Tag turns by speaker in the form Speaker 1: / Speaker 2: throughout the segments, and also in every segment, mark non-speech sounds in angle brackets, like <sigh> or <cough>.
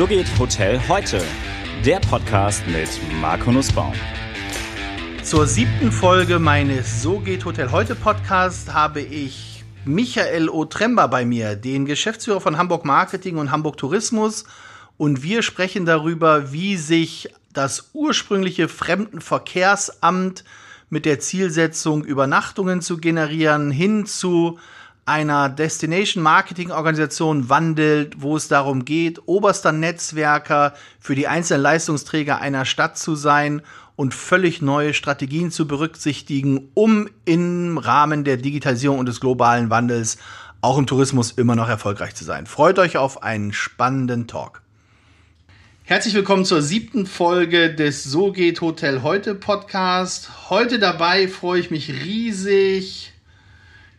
Speaker 1: So geht Hotel heute. Der Podcast mit Marco Nussbaum.
Speaker 2: Zur siebten Folge meines So geht Hotel heute Podcast habe ich Michael Otremba bei mir, den Geschäftsführer von Hamburg Marketing und Hamburg Tourismus. Und wir sprechen darüber, wie sich das ursprüngliche Fremdenverkehrsamt mit der Zielsetzung, Übernachtungen zu generieren, hin zu einer Destination Marketing Organisation wandelt, wo es darum geht, oberster Netzwerker für die einzelnen Leistungsträger einer Stadt zu sein und völlig neue Strategien zu berücksichtigen, um im Rahmen der Digitalisierung und des globalen Wandels auch im Tourismus immer noch erfolgreich zu sein. Freut euch auf einen spannenden Talk. Herzlich willkommen zur siebten Folge des So geht Hotel heute Podcast. Heute dabei freue ich mich riesig,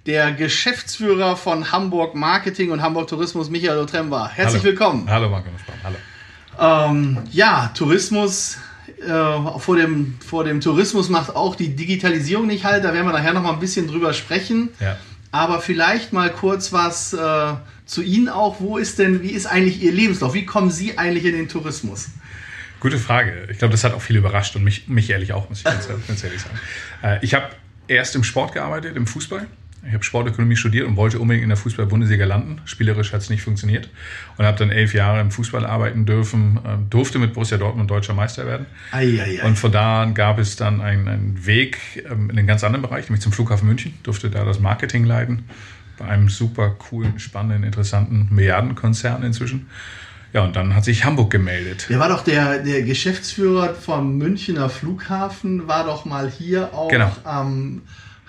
Speaker 2: der Geschäftsführer von Hamburg Marketing und Hamburg Tourismus, Michael Otremba. Herzlich
Speaker 3: Hallo.
Speaker 2: willkommen.
Speaker 3: Hallo Marco Hallo.
Speaker 2: Ähm, ja, Tourismus, äh, vor, dem, vor dem Tourismus macht auch die Digitalisierung nicht halt. Da werden wir nachher noch mal ein bisschen drüber sprechen.
Speaker 3: Ja.
Speaker 2: Aber vielleicht mal kurz was äh, zu Ihnen auch. Wo ist denn, wie ist eigentlich Ihr Lebenslauf? Wie kommen Sie eigentlich in den Tourismus?
Speaker 3: Gute Frage. Ich glaube, das hat auch viel überrascht und mich, mich ehrlich auch, muss ich ganz, ganz ehrlich sagen. Äh, ich habe erst im Sport gearbeitet, im Fußball. Ich habe Sportökonomie studiert und wollte unbedingt in der Fußball-Bundesliga landen. Spielerisch hat es nicht funktioniert und habe dann elf Jahre im Fußball arbeiten dürfen, äh, durfte mit Borussia Dortmund deutscher Meister werden.
Speaker 2: Ei, ei, ei.
Speaker 3: Und von da an gab es dann einen, einen Weg ähm, in einen ganz anderen Bereich, nämlich zum Flughafen München, durfte da das Marketing leiten, bei einem super coolen, spannenden, interessanten Milliardenkonzern inzwischen. Ja, und dann hat sich Hamburg gemeldet.
Speaker 2: Der war doch der, der Geschäftsführer vom Münchner Flughafen, war doch mal hier auch
Speaker 3: Genau.
Speaker 2: am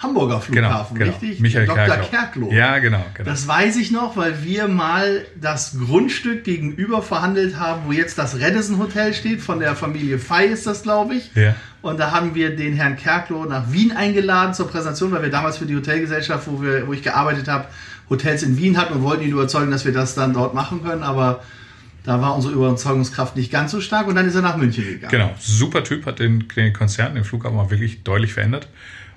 Speaker 2: Hamburger Flughafen,
Speaker 3: genau.
Speaker 2: richtig?
Speaker 3: Michael
Speaker 2: Dr.
Speaker 3: Kerkloh.
Speaker 2: Kerkloh.
Speaker 3: Ja, genau. genau.
Speaker 2: Das weiß ich noch, weil wir mal das Grundstück gegenüber verhandelt haben, wo jetzt das Redison Hotel steht. Von der Familie Fey ist das, glaube ich.
Speaker 3: Ja.
Speaker 2: Und da haben wir den Herrn Kerkloh nach Wien eingeladen zur Präsentation, weil wir damals für die Hotelgesellschaft, wo, wir, wo ich gearbeitet habe, Hotels in Wien hatten und wollten ihn überzeugen, dass wir das dann dort machen können. Aber da war unsere Überzeugungskraft nicht ganz so stark und dann ist er nach München gegangen.
Speaker 3: Genau, super Typ, hat den, den Konzern, den Flughafen auch wirklich deutlich verändert.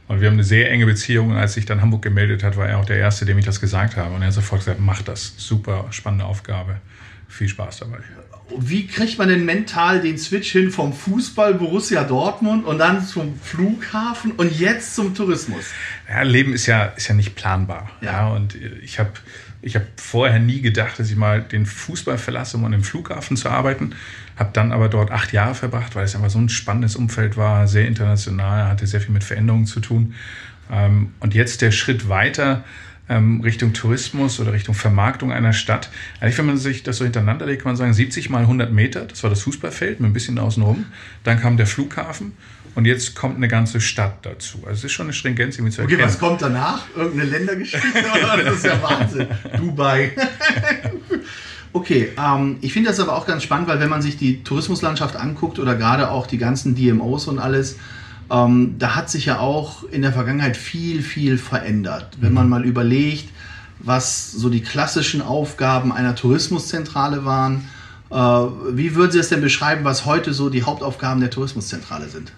Speaker 3: Und wir haben eine sehr enge Beziehung. Und als sich dann Hamburg gemeldet hat, war er auch der Erste, dem ich das gesagt habe. Und er hat sofort gesagt, mach das. Super spannende Aufgabe. Viel Spaß dabei.
Speaker 2: Wie kriegt man denn mental den Switch hin vom Fußball Borussia Dortmund und dann zum Flughafen und jetzt zum Tourismus?
Speaker 3: Ja, Leben ist ja, ist ja nicht planbar.
Speaker 2: Ja.
Speaker 3: Ja. und ich habe ich hab vorher nie gedacht, dass ich mal den Fußball verlasse, um an dem Flughafen zu arbeiten. Habe dann aber dort acht Jahre verbracht, weil es einfach so ein spannendes Umfeld war, sehr international, hatte sehr viel mit Veränderungen zu tun. Ähm, Und jetzt der Schritt weiter ähm, Richtung Tourismus oder Richtung Vermarktung einer Stadt. Eigentlich, wenn man sich das so hintereinander legt, kann man sagen, 70 mal 100 Meter, das war das Fußballfeld mit ein bisschen außenrum. Dann kam der Flughafen und jetzt kommt eine ganze Stadt dazu. Also es ist schon eine Stringenz, irgendwie zu
Speaker 2: Okay,
Speaker 3: erkennen.
Speaker 2: was kommt danach? Irgendeine Ländergeschichte? <laughs> das ist ja Wahnsinn. Dubai. <laughs> Okay, ähm, ich finde das aber auch ganz spannend, weil wenn man sich die Tourismuslandschaft anguckt oder gerade auch die ganzen DMOs und alles, ähm, da hat sich ja auch in der Vergangenheit viel, viel verändert. Wenn man mal überlegt, was so die klassischen Aufgaben einer Tourismuszentrale waren, äh, wie würden Sie es denn beschreiben, was heute so die Hauptaufgaben der Tourismuszentrale sind?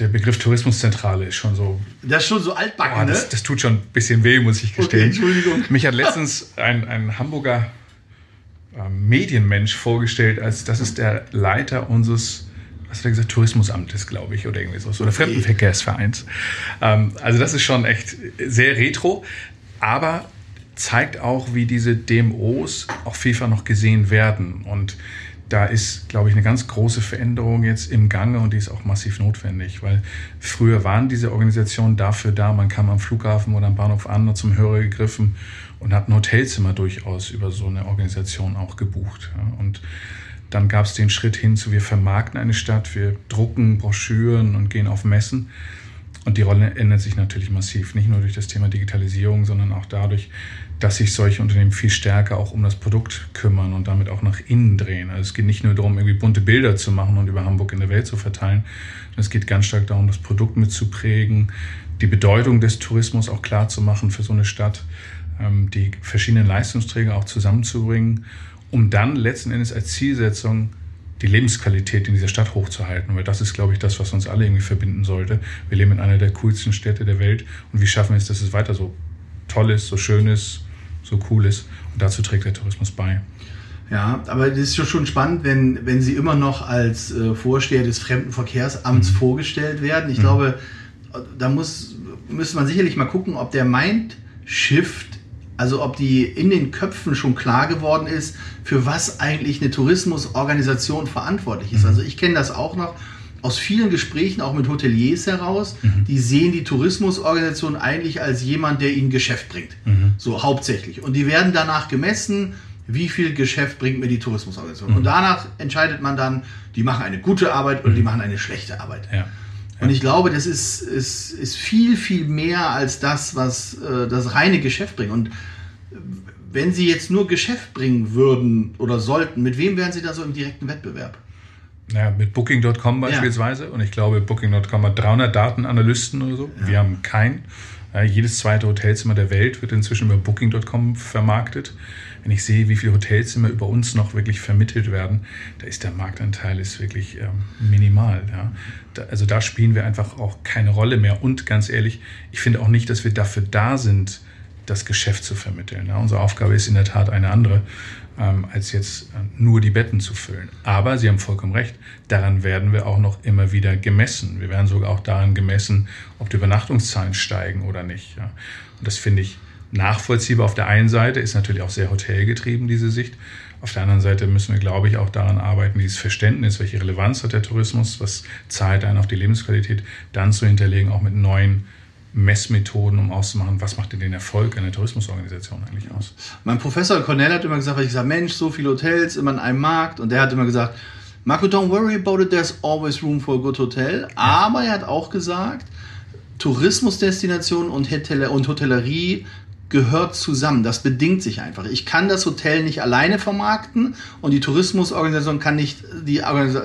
Speaker 3: Der Begriff Tourismuszentrale ist schon so
Speaker 2: Das ist schon so altbacken, ne?
Speaker 3: das, das tut schon ein bisschen weh, muss ich gestehen.
Speaker 2: Entschuldigung.
Speaker 3: Mich hat letztens ein, ein Hamburger Medienmensch vorgestellt, als das ist der Leiter unseres, was hat er gesagt, Tourismusamtes, glaube ich, oder irgendwie so, oder Fremdenverkehrsvereins. Ähm, also das ist schon echt sehr retro, aber zeigt auch, wie diese DMOs auch vielfach noch gesehen werden. Und da ist, glaube ich, eine ganz große Veränderung jetzt im Gange und die ist auch massiv notwendig, weil früher waren diese Organisationen dafür da, man kam am Flughafen oder am Bahnhof an und zum Hörer gegriffen und hat ein Hotelzimmer durchaus über so eine Organisation auch gebucht. Ja. Und dann gab es den Schritt hin zu, wir vermarkten eine Stadt, wir drucken Broschüren und gehen auf Messen. Und die Rolle ändert sich natürlich massiv, nicht nur durch das Thema Digitalisierung, sondern auch dadurch, dass sich solche Unternehmen viel stärker auch um das Produkt kümmern und damit auch nach innen drehen. Also es geht nicht nur darum, irgendwie bunte Bilder zu machen und über Hamburg in der Welt zu verteilen, es geht ganz stark darum, das Produkt mitzuprägen, die Bedeutung des Tourismus auch klar zu machen für so eine Stadt, die verschiedenen Leistungsträger auch zusammenzubringen, um dann letzten Endes als Zielsetzung die Lebensqualität in dieser Stadt hochzuhalten. Weil das ist, glaube ich, das, was uns alle irgendwie verbinden sollte. Wir leben in einer der coolsten Städte der Welt und wie schaffen wir es, dass es weiter so toll ist, so schön ist, so cool ist. Und dazu trägt der Tourismus bei.
Speaker 2: Ja, aber das ist schon spannend, wenn, wenn sie immer noch als äh, Vorsteher des Fremdenverkehrsamts mhm. vorgestellt werden. Ich mhm. glaube, da muss, müsste man sicherlich mal gucken, ob der Mindshift, also ob die in den Köpfen schon klar geworden ist, für was eigentlich eine Tourismusorganisation verantwortlich ist. Mhm. Also ich kenne das auch noch aus vielen Gesprächen, auch mit Hoteliers heraus, mhm. die sehen die Tourismusorganisation eigentlich als jemand, der ihnen Geschäft bringt. Mhm. So hauptsächlich. Und die werden danach gemessen, wie viel Geschäft bringt mir die Tourismusorganisation. Mhm. Und danach entscheidet man dann, die machen eine gute Arbeit oder die mhm. machen eine schlechte Arbeit. Ja. Und ich glaube, das ist, ist, ist viel, viel mehr als das, was äh, das reine Geschäft bringt. Und wenn Sie jetzt nur Geschäft bringen würden oder sollten, mit wem wären Sie da so im direkten Wettbewerb?
Speaker 3: Ja, mit Booking.com beispielsweise. Ja. Und ich glaube, Booking.com hat 300 Datenanalysten oder so. Ja. Wir haben keinen. Ja, jedes zweite Hotelzimmer der Welt wird inzwischen über Booking.com vermarktet. Wenn ich sehe, wie viele Hotelzimmer über uns noch wirklich vermittelt werden, da ist der Marktanteil ist wirklich ähm, minimal. Ja. Da, also da spielen wir einfach auch keine Rolle mehr. Und ganz ehrlich, ich finde auch nicht, dass wir dafür da sind, das Geschäft zu vermitteln. Ja. Unsere Aufgabe ist in der Tat eine andere ähm, als jetzt äh, nur die Betten zu füllen. Aber Sie haben vollkommen recht, daran werden wir auch noch immer wieder gemessen. Wir werden sogar auch daran gemessen, ob die Übernachtungszahlen steigen oder nicht. Ja. Und das finde ich nachvollziehbar. Auf der einen Seite ist natürlich auch sehr hotelgetrieben, diese Sicht. Auf der anderen Seite müssen wir, glaube ich, auch daran arbeiten, dieses Verständnis, welche Relevanz hat der Tourismus, was zahlt einen auf die Lebensqualität, dann zu hinterlegen, auch mit neuen Messmethoden, um auszumachen, was macht denn den Erfolg einer Tourismusorganisation eigentlich aus?
Speaker 2: Mein Professor Cornell hat immer gesagt, weil ich gesagt, Mensch, so viele Hotels immer in einem Markt und der hat immer gesagt, Marco, don't worry about it, there's always room for a good hotel. Aber er hat auch gesagt, Tourismusdestinationen und, Hotellerie gehört zusammen. Das bedingt sich einfach. Ich kann das Hotel nicht alleine vermarkten und die Tourismusorganisation kann nicht die,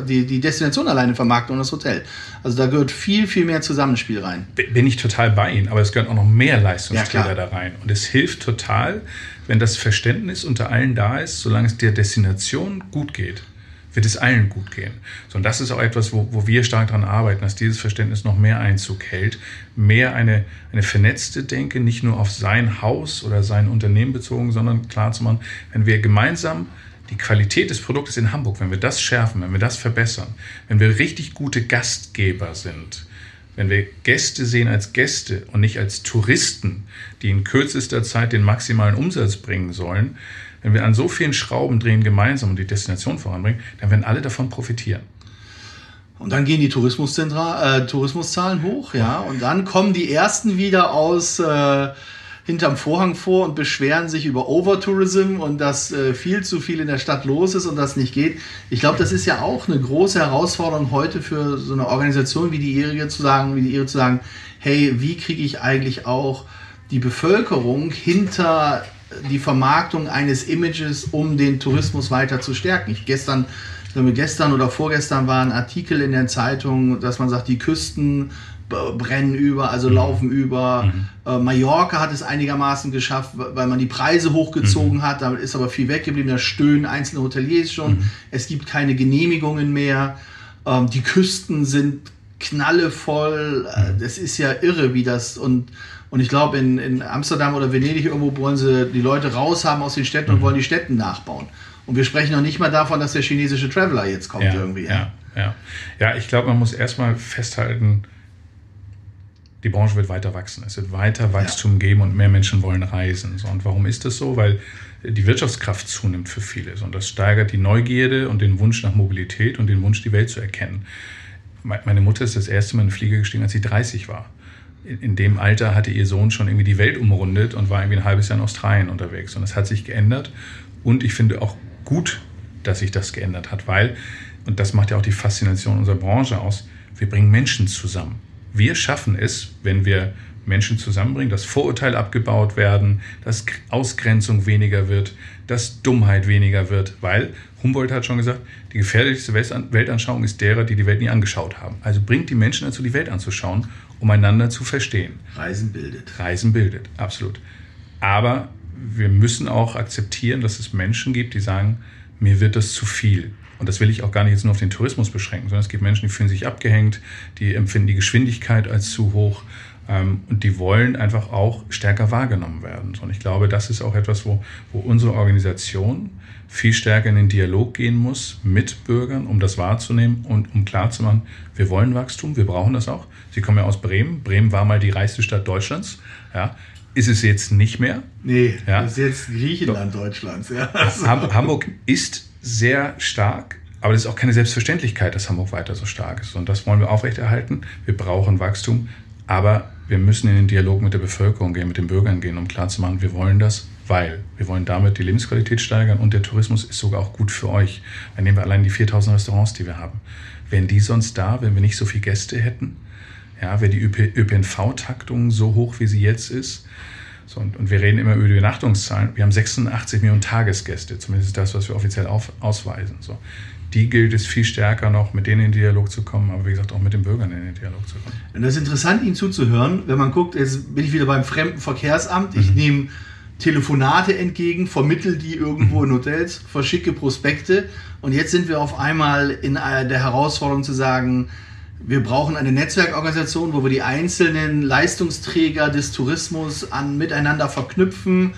Speaker 2: die, die Destination alleine vermarkten und das Hotel. Also da gehört viel, viel mehr Zusammenspiel rein.
Speaker 3: Bin ich total bei Ihnen, aber es gehören auch noch mehr Leistungsträger ja, da rein. Und es hilft total, wenn das Verständnis unter allen da ist, solange es der Destination gut geht wird es allen gut gehen. So, und das ist auch etwas, wo, wo wir stark daran arbeiten, dass dieses Verständnis noch mehr Einzug hält, mehr eine, eine vernetzte Denke, nicht nur auf sein Haus oder sein Unternehmen bezogen, sondern klar zu machen, wenn wir gemeinsam die Qualität des Produktes in Hamburg, wenn wir das schärfen, wenn wir das verbessern, wenn wir richtig gute Gastgeber sind, wenn wir Gäste sehen als Gäste und nicht als Touristen, die in kürzester Zeit den maximalen Umsatz bringen sollen, wenn wir an so vielen Schrauben drehen gemeinsam und die Destination voranbringen, dann werden alle davon profitieren.
Speaker 2: Und dann gehen die äh, Tourismuszahlen hoch, ja, und dann kommen die ersten wieder aus äh, hinterm Vorhang vor und beschweren sich über Overtourism und dass äh, viel zu viel in der Stadt los ist und das nicht geht. Ich glaube, das ist ja auch eine große Herausforderung heute für so eine Organisation wie die Ihrige zu sagen, wie die Ihre zu sagen, hey, wie kriege ich eigentlich auch die Bevölkerung hinter die Vermarktung eines Images, um den Tourismus weiter zu stärken. Ich gestern, gestern oder vorgestern war ein Artikel in der Zeitung, dass man sagt, die Küsten brennen über, also mhm. laufen über. Mhm. Äh, Mallorca hat es einigermaßen geschafft, weil man die Preise hochgezogen mhm. hat. Damit ist aber viel weggeblieben. Da stöhnen einzelne Hoteliers schon. Mhm. Es gibt keine Genehmigungen mehr. Ähm, die Küsten sind knallevoll. Äh, mhm. Das ist ja irre, wie das und und ich glaube, in, in Amsterdam oder Venedig irgendwo wollen sie die Leute raushaben aus den Städten mhm. und wollen die Städten nachbauen. Und wir sprechen noch nicht mal davon, dass der chinesische Traveler jetzt kommt
Speaker 3: ja,
Speaker 2: irgendwie.
Speaker 3: Ja, ja. ja ich glaube, man muss erstmal festhalten, die Branche wird weiter wachsen. Es wird weiter Wachstum ja. geben und mehr Menschen wollen reisen. Und warum ist das so? Weil die Wirtschaftskraft zunimmt für viele. Und das steigert die Neugierde und den Wunsch nach Mobilität und den Wunsch, die Welt zu erkennen. Meine Mutter ist das erste Mal in den Flieger gestiegen, als sie 30 war in dem Alter hatte ihr Sohn schon irgendwie die Welt umrundet und war irgendwie ein halbes Jahr in Australien unterwegs. Und das hat sich geändert. Und ich finde auch gut, dass sich das geändert hat, weil, und das macht ja auch die Faszination unserer Branche aus, wir bringen Menschen zusammen. Wir schaffen es, wenn wir Menschen zusammenbringen, dass Vorurteile abgebaut werden, dass Ausgrenzung weniger wird, dass Dummheit weniger wird, weil Humboldt hat schon gesagt, die gefährlichste Weltanschauung ist derer, die die Welt nie angeschaut haben. Also bringt die Menschen dazu, die Welt anzuschauen um einander zu verstehen.
Speaker 2: Reisen bildet.
Speaker 3: Reisen bildet, absolut. Aber wir müssen auch akzeptieren, dass es Menschen gibt, die sagen, mir wird das zu viel. Und das will ich auch gar nicht jetzt nur auf den Tourismus beschränken, sondern es gibt Menschen, die fühlen sich abgehängt, die empfinden die Geschwindigkeit als zu hoch. Ähm, und die wollen einfach auch stärker wahrgenommen werden. Und ich glaube, das ist auch etwas, wo, wo unsere Organisation viel stärker in den Dialog gehen muss mit Bürgern, um das wahrzunehmen und um klarzumachen, wir wollen Wachstum, wir brauchen das auch. Sie kommen ja aus Bremen. Bremen war mal die reichste Stadt Deutschlands. Ja, ist es jetzt nicht mehr.
Speaker 2: Nee, ja. ist jetzt Griechenland Doch. Deutschlands. Ja. <laughs>
Speaker 3: Hamburg ist sehr stark, aber es ist auch keine Selbstverständlichkeit, dass Hamburg weiter so stark ist. Und das wollen wir aufrechterhalten. Wir brauchen Wachstum, aber wir müssen in den Dialog mit der Bevölkerung gehen, mit den Bürgern gehen, um klarzumachen, wir wollen das, weil wir wollen damit die Lebensqualität steigern und der Tourismus ist sogar auch gut für euch. Dann nehmen wir allein die 4000 Restaurants, die wir haben. Wären die sonst da, wenn wir nicht so viele Gäste hätten? Ja, wäre die ÖPNV-Taktung so hoch, wie sie jetzt ist? So, und, und, wir reden immer über die Übernachtungszahlen. Wir haben 86 Millionen Tagesgäste, zumindest das, was wir offiziell auf, ausweisen. So die gilt es viel stärker noch, mit denen in den Dialog zu kommen, aber wie gesagt auch mit den Bürgern in den Dialog zu kommen.
Speaker 2: Und das ist interessant, Ihnen zuzuhören, wenn man guckt, jetzt bin ich wieder beim Fremdenverkehrsamt, ich mhm. nehme Telefonate entgegen, vermittel die irgendwo in Hotels, verschicke Prospekte und jetzt sind wir auf einmal in der Herausforderung zu sagen, wir brauchen eine Netzwerkorganisation, wo wir die einzelnen Leistungsträger des Tourismus an miteinander verknüpfen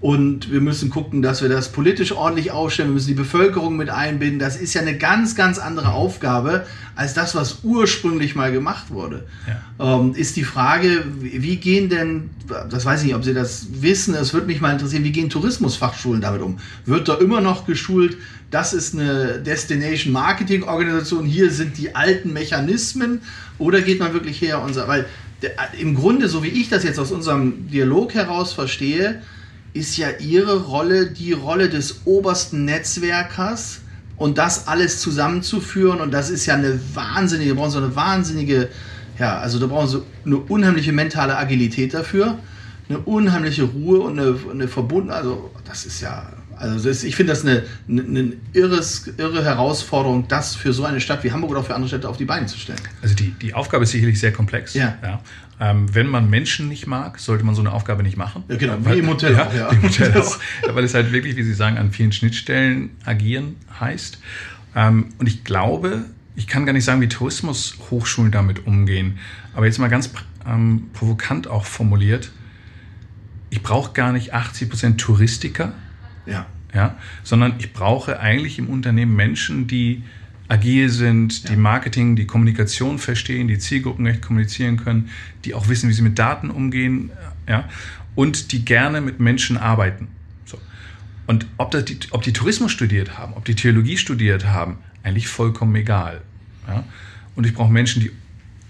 Speaker 2: und wir müssen gucken, dass wir das politisch ordentlich aufstellen. Wir müssen die Bevölkerung mit einbinden. Das ist ja eine ganz, ganz andere Aufgabe als das, was ursprünglich mal gemacht wurde. Ja. Ähm, ist die Frage, wie gehen denn, das weiß ich nicht, ob Sie das wissen, es würde mich mal interessieren, wie gehen Tourismusfachschulen damit um? Wird da immer noch geschult, das ist eine Destination Marketing Organisation, hier sind die alten Mechanismen oder geht man wirklich her und sagt, weil der, im Grunde, so wie ich das jetzt aus unserem Dialog heraus verstehe, ist ja ihre Rolle die Rolle des obersten Netzwerkers. Und das alles zusammenzuführen und das ist ja eine wahnsinnige, brauchen so eine wahnsinnige, ja, also da brauchen sie eine unheimliche mentale Agilität dafür, eine unheimliche Ruhe und eine, eine Verbundenheit, also das ist ja also das, ich finde das eine, eine, eine irres, irre Herausforderung, das für so eine Stadt wie Hamburg oder auch für andere Städte auf die Beine zu stellen.
Speaker 3: Also die, die Aufgabe ist sicherlich sehr komplex. Ja. ja. Ähm, wenn man Menschen nicht mag, sollte man so eine Aufgabe nicht machen.
Speaker 2: Ja, genau, weil, wie im Hotel ja, auch. Ja. Im Hotel
Speaker 3: auch. weil es halt wirklich, wie Sie sagen, an vielen Schnittstellen agieren heißt. Ähm, und ich glaube, ich kann gar nicht sagen, wie Tourismushochschulen damit umgehen. Aber jetzt mal ganz ähm, provokant auch formuliert, ich brauche gar nicht 80 Prozent Touristiker, ja. Ja, sondern ich brauche eigentlich im Unternehmen Menschen, die agil sind, die Marketing, die Kommunikation verstehen, die Zielgruppen recht kommunizieren können, die auch wissen, wie sie mit Daten umgehen, ja, und die gerne mit Menschen arbeiten. So. Und ob, das die, ob die Tourismus studiert haben, ob die Theologie studiert haben, eigentlich vollkommen egal. Ja. Und ich brauche Menschen, die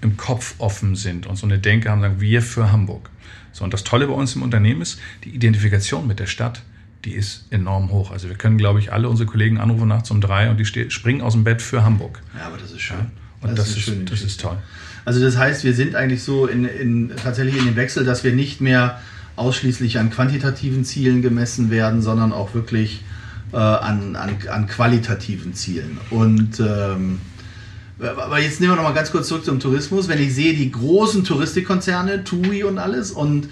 Speaker 3: im Kopf offen sind und so eine Denke haben, sagen, wir für Hamburg. So, und das Tolle bei uns im Unternehmen ist die Identifikation mit der Stadt die ist enorm hoch. Also wir können, glaube ich, alle unsere Kollegen anrufen nachts um drei und die springen aus dem Bett für Hamburg.
Speaker 2: Ja, aber das ist schön.
Speaker 3: Und das, das ist, ist das ist toll.
Speaker 2: Also das heißt, wir sind eigentlich so in, in, tatsächlich in dem Wechsel, dass wir nicht mehr ausschließlich an quantitativen Zielen gemessen werden, sondern auch wirklich äh, an, an, an qualitativen Zielen. Und ähm, aber jetzt nehmen wir noch mal ganz kurz zurück zum Tourismus. Wenn ich sehe, die großen Touristikkonzerne, TUI und alles, und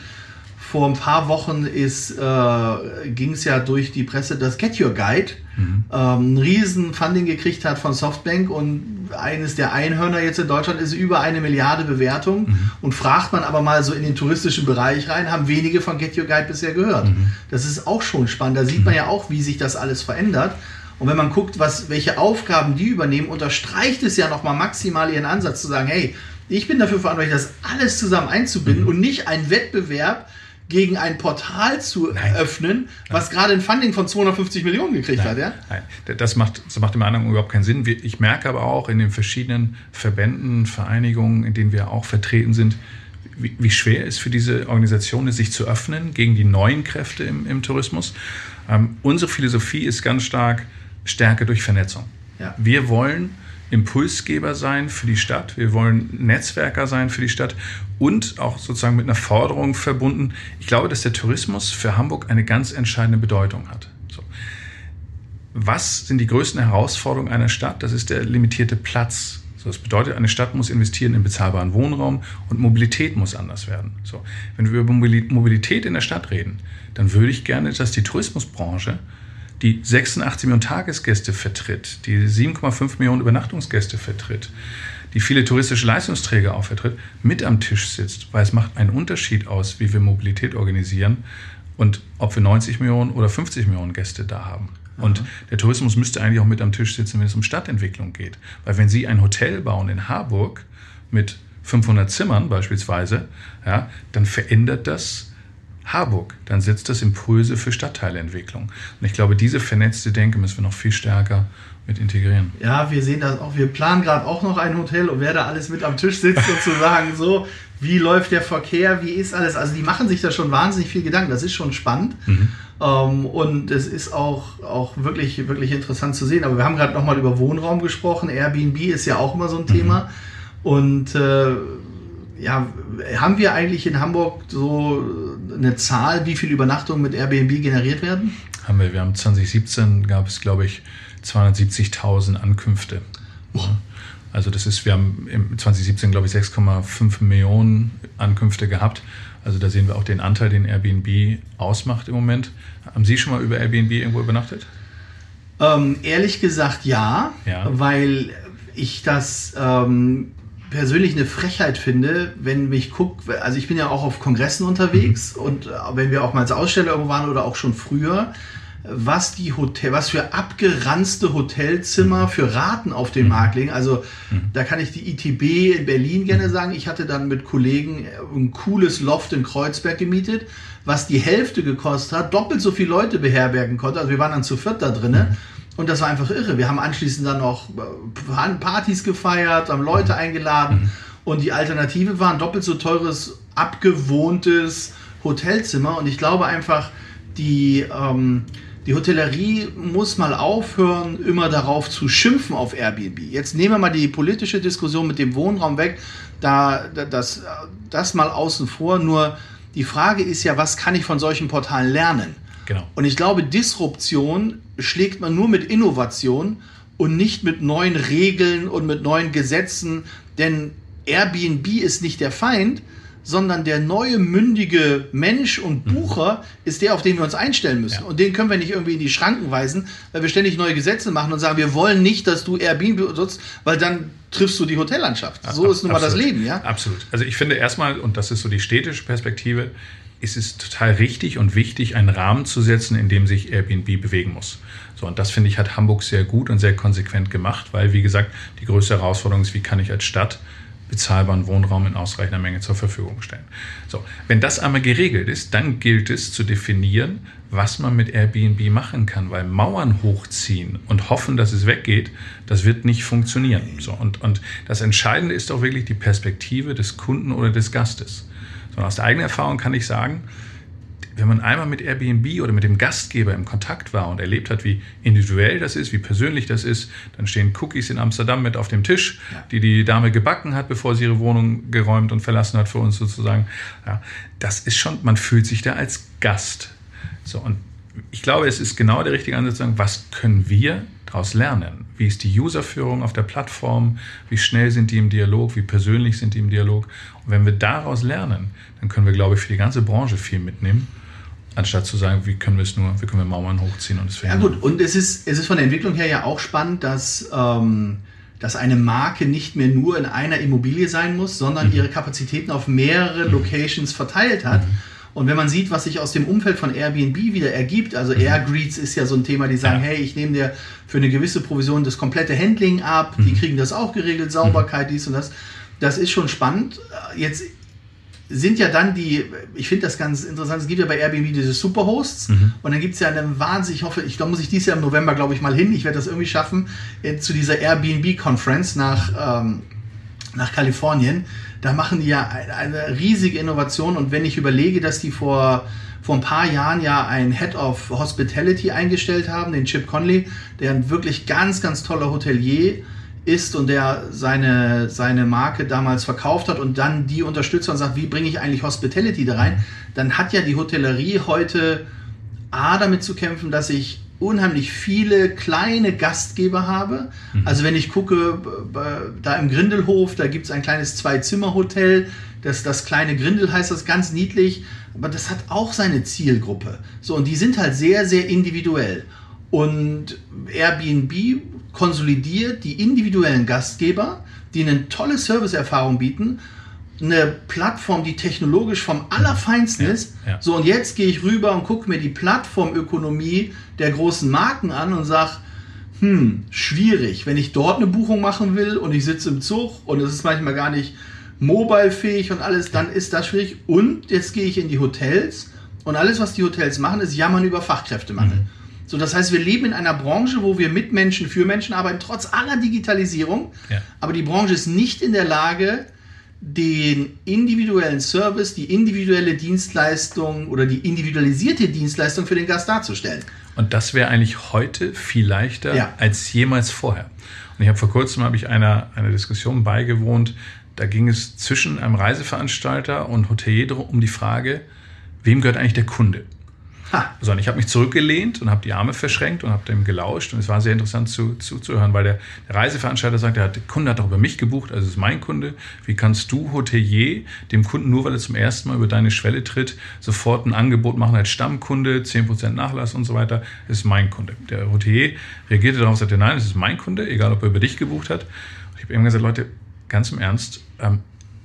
Speaker 2: vor ein paar Wochen äh, ging es ja durch die Presse, dass Get Your Guide mhm. ähm, ein riesen Funding gekriegt hat von Softbank und eines der Einhörner jetzt in Deutschland ist über eine Milliarde Bewertung mhm. und fragt man aber mal so in den touristischen Bereich rein, haben wenige von Get Your Guide bisher gehört. Mhm. Das ist auch schon spannend. Da sieht man mhm. ja auch, wie sich das alles verändert. Und wenn man guckt, was, welche Aufgaben die übernehmen, unterstreicht es ja nochmal maximal ihren Ansatz zu sagen, hey, ich bin dafür verantwortlich, das alles zusammen einzubinden mhm. und nicht ein Wettbewerb, gegen ein Portal zu Nein. öffnen, was Nein. gerade ein Funding von 250 Millionen gekriegt
Speaker 3: Nein.
Speaker 2: hat. Ja?
Speaker 3: Nein, das macht, das macht meiner Meinung überhaupt keinen Sinn. Ich merke aber auch in den verschiedenen Verbänden, Vereinigungen, in denen wir auch vertreten sind, wie, wie schwer es für diese Organisationen ist, sich zu öffnen gegen die neuen Kräfte im, im Tourismus. Ähm, unsere Philosophie ist ganz stark Stärke durch Vernetzung. Ja. Wir wollen Impulsgeber sein für die Stadt, wir wollen Netzwerker sein für die Stadt und auch sozusagen mit einer Forderung verbunden. Ich glaube, dass der Tourismus für Hamburg eine ganz entscheidende Bedeutung hat. So. Was sind die größten Herausforderungen einer Stadt? Das ist der limitierte Platz. So, das bedeutet, eine Stadt muss investieren in bezahlbaren Wohnraum und Mobilität muss anders werden. So, wenn wir über Mobilität in der Stadt reden, dann würde ich gerne, dass die Tourismusbranche die 86 Millionen Tagesgäste vertritt, die 7,5 Millionen Übernachtungsgäste vertritt, die viele touristische Leistungsträger auch vertritt, mit am Tisch sitzt, weil es macht einen Unterschied aus, wie wir Mobilität organisieren und ob wir 90 Millionen oder 50 Millionen Gäste da haben. Und der Tourismus müsste eigentlich auch mit am Tisch sitzen, wenn es um Stadtentwicklung geht. Weil wenn Sie ein Hotel bauen in Harburg mit 500 Zimmern beispielsweise, ja, dann verändert das Harburg. Dann setzt das Impulse für Stadtteilentwicklung. Und ich glaube, diese vernetzte Denke müssen wir noch viel stärker mit integrieren.
Speaker 2: Ja, wir sehen das auch. Wir planen gerade auch noch ein Hotel und wer da alles mit am Tisch sitzt <laughs> und zu sagen, so, wie läuft der Verkehr, wie ist alles. Also die machen sich da schon wahnsinnig viel Gedanken. Das ist schon spannend. Mhm. Ähm, und es ist auch, auch wirklich, wirklich interessant zu sehen. Aber wir haben gerade nochmal über Wohnraum gesprochen. Airbnb ist ja auch immer so ein mhm. Thema. Und äh, ja, haben wir eigentlich in Hamburg so eine Zahl, wie viele Übernachtungen mit Airbnb generiert werden?
Speaker 3: Haben wir. Wir haben 2017 gab es, glaube ich, 270.000 Ankünfte. Oh. Also das ist, wir haben im 2017, glaube ich, 6,5 Millionen Ankünfte gehabt. Also da sehen wir auch den Anteil, den Airbnb ausmacht im Moment. Haben Sie schon mal über Airbnb irgendwo übernachtet?
Speaker 2: Ähm, ehrlich gesagt ja, ja, weil ich das ähm, persönlich eine Frechheit finde, wenn ich gucke, also ich bin ja auch auf Kongressen unterwegs mhm. und äh, wenn wir auch mal als Aussteller irgendwo waren oder auch schon früher, was die Hotel, was für abgeranzte Hotelzimmer mhm. für Raten auf dem mhm. Markt liegen. Also mhm. da kann ich die ITB in Berlin gerne sagen. Ich hatte dann mit Kollegen ein cooles Loft in Kreuzberg gemietet, was die Hälfte gekostet hat, doppelt so viele Leute beherbergen konnte. Also wir waren dann zu viert da drinnen. Und das war einfach irre. Wir haben anschließend dann noch äh, Partys gefeiert, haben Leute eingeladen. Und die Alternative war ein doppelt so teures, abgewohntes Hotelzimmer. Und ich glaube einfach, die, ähm, die Hotellerie muss mal aufhören, immer darauf zu schimpfen auf Airbnb. Jetzt nehmen wir mal die politische Diskussion mit dem Wohnraum weg, da, das, das mal außen vor. Nur die Frage ist ja, was kann ich von solchen Portalen lernen? Genau. Und ich glaube, Disruption schlägt man nur mit Innovation und nicht mit neuen Regeln und mit neuen Gesetzen, denn Airbnb ist nicht der Feind, sondern der neue mündige Mensch und mhm. Bucher ist der, auf den wir uns einstellen müssen. Ja. Und den können wir nicht irgendwie in die Schranken weisen, weil wir ständig neue Gesetze machen und sagen, wir wollen nicht, dass du Airbnb nutzt, weil dann triffst du die Hotellandschaft. So ist nun mal das Leben, ja?
Speaker 3: Absolut. Also ich finde erstmal, und das ist so die städtische Perspektive, ist es total richtig und wichtig, einen Rahmen zu setzen, in dem sich Airbnb bewegen muss. So, und das finde ich hat Hamburg sehr gut und sehr konsequent gemacht, weil, wie gesagt, die größte Herausforderung ist, wie kann ich als Stadt bezahlbaren Wohnraum in ausreichender Menge zur Verfügung stellen. So, wenn das einmal geregelt ist, dann gilt es zu definieren, was man mit Airbnb machen kann, weil Mauern hochziehen und hoffen, dass es weggeht, das wird nicht funktionieren. So, und, und das Entscheidende ist auch wirklich die Perspektive des Kunden oder des Gastes. So, aus der eigenen Erfahrung kann ich sagen, wenn man einmal mit Airbnb oder mit dem Gastgeber im Kontakt war und erlebt hat, wie individuell das ist, wie persönlich das ist, dann stehen Cookies in Amsterdam mit auf dem Tisch, ja. die die Dame gebacken hat, bevor sie ihre Wohnung geräumt und verlassen hat für uns sozusagen. Ja, das ist schon, man fühlt sich da als Gast. So, und ich glaube, es ist genau der richtige Ansatz, zu sagen, was können wir daraus lernen? Wie ist die Userführung auf der Plattform? Wie schnell sind die im Dialog? Wie persönlich sind die im Dialog? Und wenn wir daraus lernen, dann können wir, glaube ich, für die ganze Branche viel mitnehmen anstatt zu sagen, wie können wir es nur, wie können wir Mauern hochziehen und es
Speaker 2: verhindern. Ja gut, und es ist, es ist von der Entwicklung her ja auch spannend, dass, ähm, dass eine Marke nicht mehr nur in einer Immobilie sein muss, sondern mhm. ihre Kapazitäten auf mehrere mhm. Locations verteilt hat. Mhm. Und wenn man sieht, was sich aus dem Umfeld von Airbnb wieder ergibt, also mhm. Airgreets ist ja so ein Thema, die sagen, ja. hey, ich nehme dir für eine gewisse Provision das komplette Handling ab, die mhm. kriegen das auch geregelt, Sauberkeit, dies und das. Das ist schon spannend. Jetzt sind ja dann die, ich finde das ganz interessant, es gibt ja bei Airbnb diese Superhosts mhm. und dann gibt es ja eine wahnsinnig, ich hoffe, ich, da muss ich dieses Jahr im November, glaube ich, mal hin, ich werde das irgendwie schaffen, äh, zu dieser Airbnb-Conference nach, ähm, nach Kalifornien. Da machen die ja eine, riesige Innovation. Und wenn ich überlege, dass die vor, vor ein paar Jahren ja einen Head of Hospitality eingestellt haben, den Chip Conley, der ein wirklich ganz, ganz toller Hotelier ist, und der seine, seine Marke damals verkauft hat und dann die unterstützt und sagt, wie bringe ich eigentlich Hospitality da rein, dann hat ja die Hotellerie heute A damit zu kämpfen, dass ich unheimlich viele kleine Gastgeber habe. Mhm. Also wenn ich gucke, da im Grindelhof, da gibt es ein kleines Zwei-Zimmer-Hotel, das, das kleine Grindel heißt das ganz niedlich, aber das hat auch seine Zielgruppe. So, und die sind halt sehr, sehr individuell. Und Airbnb konsolidiert die individuellen Gastgeber, die eine tolle Serviceerfahrung bieten, eine Plattform, die technologisch vom Allerfeinsten
Speaker 3: Ja,
Speaker 2: ist.
Speaker 3: ja.
Speaker 2: So, und jetzt gehe ich rüber und gucke mir die Plattformökonomie der großen Marken an und sage, hm, schwierig. Wenn ich dort eine Buchung machen will und ich sitze im Zug und es ist manchmal gar nicht mobilefähig und alles, dann ist das schwierig. Und jetzt gehe ich in die Hotels und alles, was die Hotels machen, ist jammern über Fachkräftemangel. So, das heißt, wir leben in einer Branche, wo wir mit Menschen für Menschen arbeiten, trotz aller Digitalisierung.
Speaker 3: Ja.
Speaker 2: Aber die Branche ist nicht in der Lage, den individuellen Service, die individuelle Dienstleistung oder die individualisierte Dienstleistung für den Gast darzustellen.
Speaker 3: Und das wäre eigentlich heute viel leichter
Speaker 2: Ja.
Speaker 3: als jemals vorher. Und ich habe vor kurzem habe ich einer, einer Diskussion beigewohnt, da ging es zwischen einem Reiseveranstalter und Hotelier um die Frage, wem gehört eigentlich der Kunde?
Speaker 2: Ha,
Speaker 3: So, und ich habe mich zurückgelehnt und habe die Arme verschränkt und habe dem gelauscht. Und es war sehr interessant zu, zuzuhören, weil der, der Reiseveranstalter sagt, der, hat, der Kunde hat doch über mich gebucht, also es ist mein Kunde. Wie kannst du, Hotelier, dem Kunden, nur weil er zum ersten Mal über deine Schwelle tritt, sofort ein Angebot machen als Stammkunde, 10% Nachlass und so weiter? Das ist mein Kunde. Der Hotelier reagierte darauf und sagte, nein, das ist mein Kunde, egal ob er über dich gebucht hat. Und ich habe ihm gesagt, Leute, ganz im Ernst, ähm,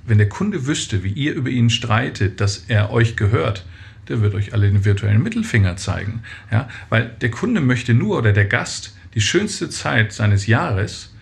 Speaker 3: wenn der Kunde wüsste, wie ihr über ihn streitet, dass er euch gehört, der wird euch alle den virtuellen Mittelfinger zeigen. Ja? Weil der Kunde möchte nur oder der Gast die schönste Zeit seines Jahres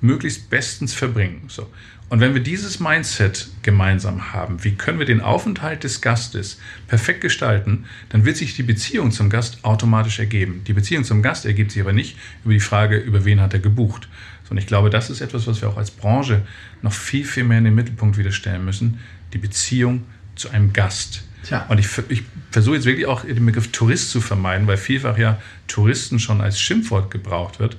Speaker 3: möglichst bestens verbringen. So. Und wenn wir dieses Mindset gemeinsam haben, wie können wir den Aufenthalt des Gastes perfekt gestalten, dann wird sich die Beziehung zum Gast automatisch ergeben. Die Beziehung zum Gast ergibt sich aber nicht über die Frage, über wen hat er gebucht. Und ich glaube, das ist etwas, was wir auch als Branche noch viel, viel mehr in den Mittelpunkt wieder stellen müssen. Die Beziehung zu einem Gast.
Speaker 2: Tja.
Speaker 3: Und ich, ich versuche jetzt wirklich auch den Begriff Tourist zu vermeiden, weil vielfach ja Touristen schon als Schimpfwort gebraucht wird,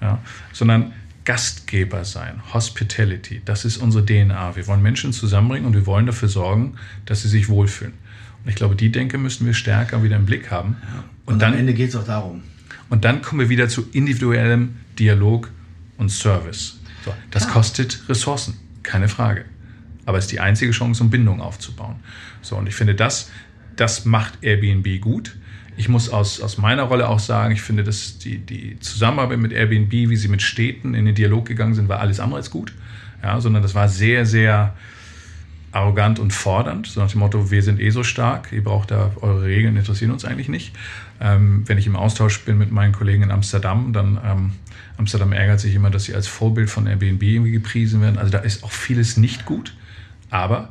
Speaker 3: ja, sondern Gastgeber sein, Hospitality, das ist unsere DNA. Wir wollen Menschen zusammenbringen und wir wollen dafür sorgen, dass sie sich wohlfühlen. Und ich glaube, die Denke müssen wir stärker wieder im Blick haben.
Speaker 2: und,
Speaker 3: Und,
Speaker 2: am
Speaker 3: dann,
Speaker 2: Ende geht es auch darum.
Speaker 3: und dann kommen wir wieder zu individuellem Dialog und Service. So, das
Speaker 2: Ja.
Speaker 3: kostet Ressourcen, keine Frage. Aber es ist die einzige Chance, um Bindung aufzubauen. So, und ich finde, das, das macht Airbnb gut. Ich muss aus, aus meiner Rolle auch sagen, ich finde, dass die, die Zusammenarbeit mit Airbnb, wie sie mit Städten in den Dialog gegangen sind, war alles andere als gut. Ja, sondern das war sehr, sehr arrogant und fordernd, so nach dem Motto, wir sind eh so stark, ihr braucht da eure Regeln, interessieren uns eigentlich nicht. Ähm, wenn ich im Austausch bin mit meinen Kollegen in Amsterdam, dann ähm, Amsterdam ärgert sich immer, dass sie als Vorbild von Airbnb irgendwie gepriesen werden. Also da ist auch vieles nicht gut, aber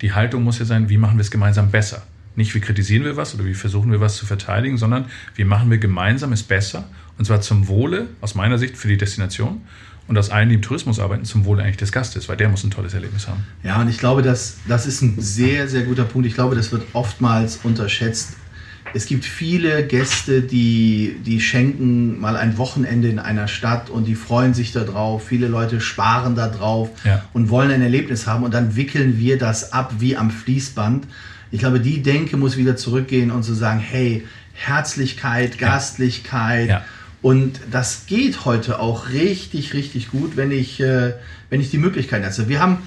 Speaker 3: die Haltung muss ja sein, wie machen wir es gemeinsam besser? Nicht, wie kritisieren wir was oder wie versuchen wir was zu verteidigen, sondern wie machen wir gemeinsam es besser und zwar zum Wohle, aus meiner Sicht, für die Destination und aus allen, die im Tourismus arbeiten, zum Wohle eigentlich des Gastes, weil der muss ein tolles Erlebnis haben.
Speaker 2: Ja, und ich glaube, das, das ist ein sehr, sehr guter Punkt. Ich glaube, das wird oftmals unterschätzt. Es gibt viele Gäste, die, die schenken mal ein Wochenende in einer Stadt und die freuen sich darauf. Viele Leute sparen da drauf
Speaker 3: Ja.
Speaker 2: und wollen ein Erlebnis haben und dann wickeln wir das ab wie am Fließband. Ich glaube, die Denke muss wieder zurückgehen und zu sagen, hey, Herzlichkeit, Gastlichkeit,
Speaker 3: Ja.
Speaker 2: und das geht heute auch richtig, richtig gut, wenn ich, äh, wenn ich die Möglichkeit hatte. Wir haben,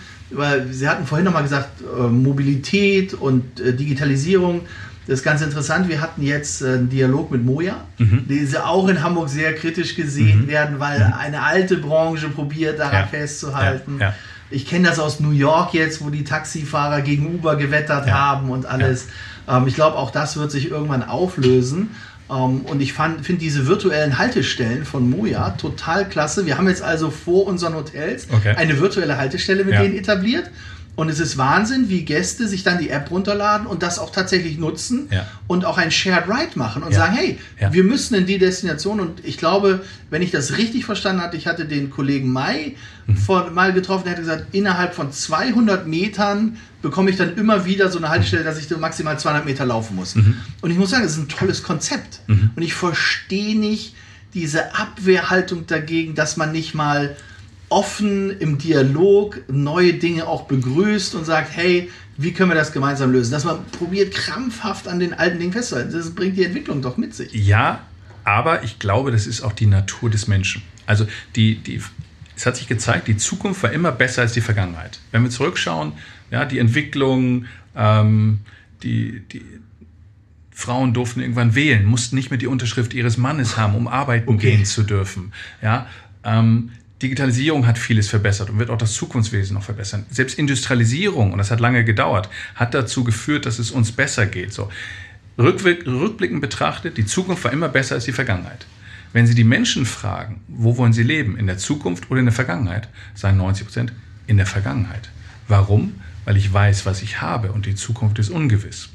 Speaker 2: Sie hatten vorhin nochmal gesagt, äh, Mobilität und äh, Digitalisierung. Das ist ganz interessant. Wir hatten jetzt äh, einen Dialog mit Moja,
Speaker 3: Mhm.
Speaker 2: die sie auch in Hamburg sehr kritisch gesehen werden, weil eine alte Branche probiert, daran
Speaker 3: Ja.
Speaker 2: festzuhalten.
Speaker 3: Ja, ja.
Speaker 2: Ich kenne das aus New York jetzt, wo die Taxifahrer gegen Uber gewettert haben und alles. Ähm, ich glaube, auch das wird sich irgendwann auflösen. Ähm, und ich finde diese virtuellen Haltestellen von Moja total klasse. Wir haben jetzt also vor unseren Hotels
Speaker 3: Okay.
Speaker 2: eine virtuelle Haltestelle mit denen etabliert. Und es ist Wahnsinn, wie Gäste sich dann die App runterladen und das auch tatsächlich nutzen
Speaker 3: Ja.
Speaker 2: und auch ein Shared Ride machen und
Speaker 3: Ja.
Speaker 2: sagen, hey,
Speaker 3: Ja.
Speaker 2: wir müssen in die Destination. Und ich glaube, wenn ich das richtig verstanden hatte, ich hatte den Kollegen Mai
Speaker 3: Mhm.
Speaker 2: vor, mal getroffen, der hat gesagt, innerhalb von 200 Metern bekomme ich dann immer wieder so eine Haltestelle, dass ich maximal 200 Meter laufen muss.
Speaker 3: Mhm.
Speaker 2: Und ich muss sagen, das ist ein tolles Konzept. Und ich verstehe nicht diese Abwehrhaltung dagegen, dass man nicht mal offen im Dialog neue Dinge auch begrüßt und sagt, hey, wie können wir das gemeinsam lösen? Dass man probiert krampfhaft an den alten Dingen festzuhalten. Das bringt die Entwicklung doch mit sich.
Speaker 3: Ja, aber ich glaube, das ist auch die Natur des Menschen. Also die, die, es hat sich gezeigt, die Zukunft war immer besser als die Vergangenheit. Wenn wir zurückschauen, ja, die Entwicklung, ähm, die, die Frauen durften irgendwann wählen, mussten nicht mehr die Unterschrift ihres Mannes haben, um arbeiten
Speaker 2: Okay.
Speaker 3: gehen zu dürfen. Ja, ähm, Digitalisierung hat vieles verbessert und wird auch das Zukunftswesen noch verbessern. Selbst Industrialisierung, und das hat lange gedauert, hat dazu geführt, dass es uns besser geht. So. Rückblickend betrachtet, die Zukunft war immer besser als die Vergangenheit. Wenn Sie die Menschen fragen, wo wollen sie leben, in der Zukunft oder in der Vergangenheit, sagen 90 Prozent in der Vergangenheit. Warum? Weil ich weiß, was ich habe und die Zukunft ist ungewiss.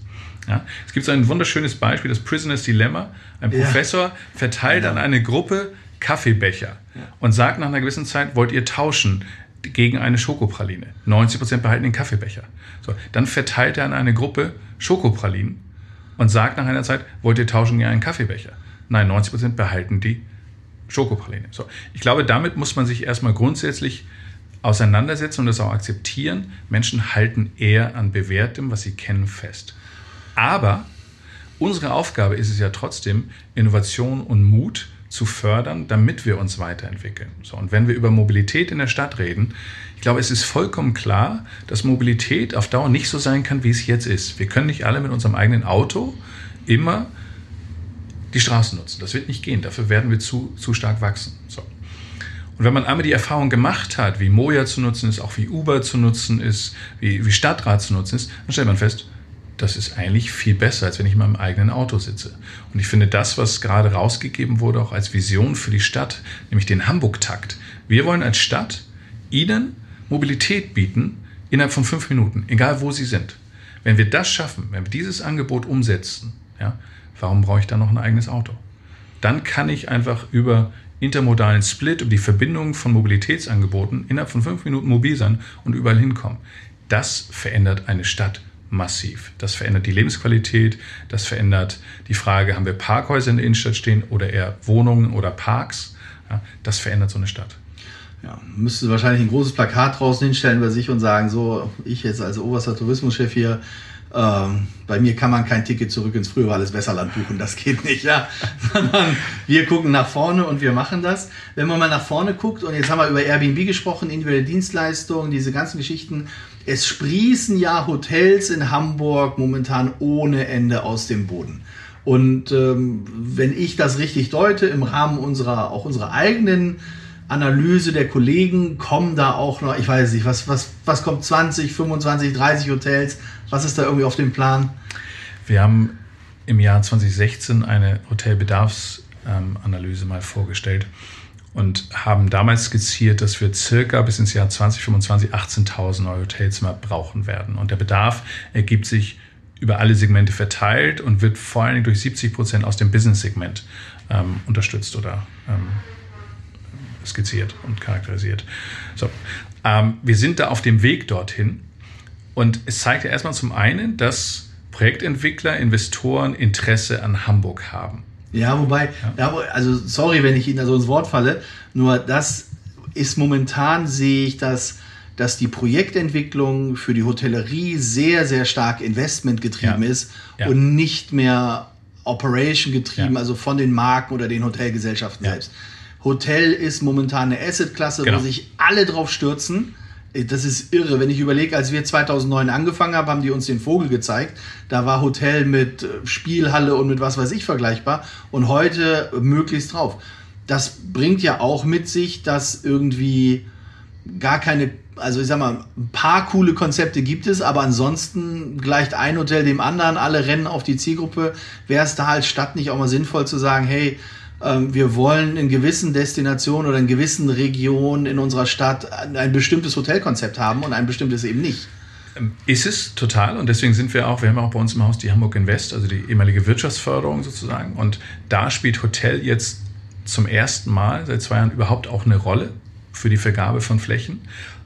Speaker 3: Ja? Es gibt so ein wunderschönes Beispiel, das Prisoner's Dilemma. Ein Professor ja. verteilt ja. an eine Gruppe Kaffeebecher und sagt nach einer gewissen Zeit, wollt ihr tauschen gegen eine Schokopraline? 90 Prozent behalten den Kaffeebecher. So, dann verteilt er an eine Gruppe Schokopralinen und sagt nach einer Zeit, wollt ihr tauschen gegen einen Kaffeebecher? Nein, 90 Prozent behalten die Schokopraline. So, ich glaube, damit muss man sich erstmal grundsätzlich auseinandersetzen und das auch akzeptieren. Menschen halten eher an bewährtem, was sie kennen, fest. Aber unsere Aufgabe ist es ja trotzdem, Innovation und Mut zu fördern, damit wir uns weiterentwickeln. So, und wenn wir über Mobilität in der Stadt reden, ich glaube, es ist vollkommen klar, dass Mobilität auf Dauer nicht so sein kann, wie es jetzt ist. Wir können nicht alle mit unserem eigenen Auto immer die Straßen nutzen. Das wird nicht gehen. Dafür werden wir zu, zu stark wachsen. So. Und wenn man einmal die Erfahrung gemacht hat, wie Moja zu nutzen ist, auch wie Uber zu nutzen ist, wie, wie Stadtrat zu nutzen ist, dann stellt man fest, das ist eigentlich viel besser, als wenn ich in meinem eigenen Auto sitze. Und ich finde das, was gerade rausgegeben wurde, auch als Vision für die Stadt, nämlich den Hamburg-Takt. Wir wollen als Stadt Ihnen Mobilität bieten innerhalb von fünf Minuten, egal wo Sie sind. Wenn wir das schaffen, wenn wir dieses Angebot umsetzen, ja, warum brauche ich dann noch ein eigenes Auto? Dann kann ich einfach über intermodalen Split, über die Verbindung von Mobilitätsangeboten innerhalb von fünf Minuten mobil sein und überall hinkommen. Das verändert eine Stadt massiv. Das verändert die Lebensqualität, das verändert die Frage, haben wir Parkhäuser in der Innenstadt stehen oder eher Wohnungen oder Parks. Ja, das verändert so eine Stadt.
Speaker 2: Ja, müsste wahrscheinlich ein großes Plakat draußen hinstellen bei sich und sagen, so, ich jetzt als oberster Tourismuschef hier, ähm, bei mir kann man kein Ticket zurück ins frühere alles Besserland buchen, das geht nicht, ja. <laughs> Sondern wir gucken nach vorne und wir machen das. Wenn man mal nach vorne guckt, und jetzt haben wir über Airbnb gesprochen, individuelle Dienstleistungen, diese ganzen Geschichten, es sprießen ja Hotels in Hamburg momentan ohne Ende aus dem Boden. Und ähm, wenn ich das richtig deute, im Rahmen unserer, auch unserer eigenen Analyse der Kollegen kommen da auch noch, ich weiß nicht, was, was, was kommt 20, 25, 30 Hotels? Was ist da irgendwie auf dem Plan?
Speaker 3: Wir haben im Jahr 2016 eine Hotelbedarfsanalyse mal vorgestellt und haben damals skizziert, dass wir circa bis ins Jahr 2025 18.000 neue Hotelzimmer brauchen werden. Und der Bedarf ergibt sich über alle Segmente verteilt und wird vor allen Dingen durch 70 Prozent aus dem Business-Segment ähm, unterstützt oder ähm, skizziert und charakterisiert. So, ähm, wir sind da auf dem Weg dorthin und es zeigt ja erstmal zum einen, dass Projektentwickler, Investoren Interesse an Hamburg haben.
Speaker 2: Ja, wobei, ja. also sorry, wenn ich Ihnen da so ins Wort falle, nur das ist momentan, sehe ich das, dass die Projektentwicklung für die Hotellerie sehr, sehr stark Investment getrieben ja. ist ja. und nicht mehr Operation getrieben, also von den Marken oder den Hotelgesellschaften selbst. Hotel ist momentan eine Assetklasse, genau. wo sich alle drauf stürzen. Das ist irre. Wenn ich überlege, als wir 2009 angefangen haben, haben die uns den Vogel gezeigt. Da war Hotel mit äh, Spielhalle und mit was weiß ich vergleichbar. Und heute möglichst drauf. Das bringt ja auch mit sich, dass irgendwie gar keine, also ich sag mal, ein paar coole Konzepte gibt es, aber ansonsten gleicht ein Hotel dem anderen, alle rennen auf die Zielgruppe. Wäre es da als Stadt nicht auch mal sinnvoll zu sagen, hey, wir wollen in gewissen Destinationen oder in gewissen Regionen in unserer Stadt ein bestimmtes Hotelkonzept haben und ein bestimmtes eben nicht.
Speaker 3: Ähm, ist es total und deswegen sind wir auch, wir haben auch bei uns im Haus die Hamburg Invest, also die ehemalige Wirtschaftsförderung sozusagen und da spielt Hotel jetzt zum ersten Mal seit zwei Jahren überhaupt auch eine Rolle für die Vergabe von Flächen.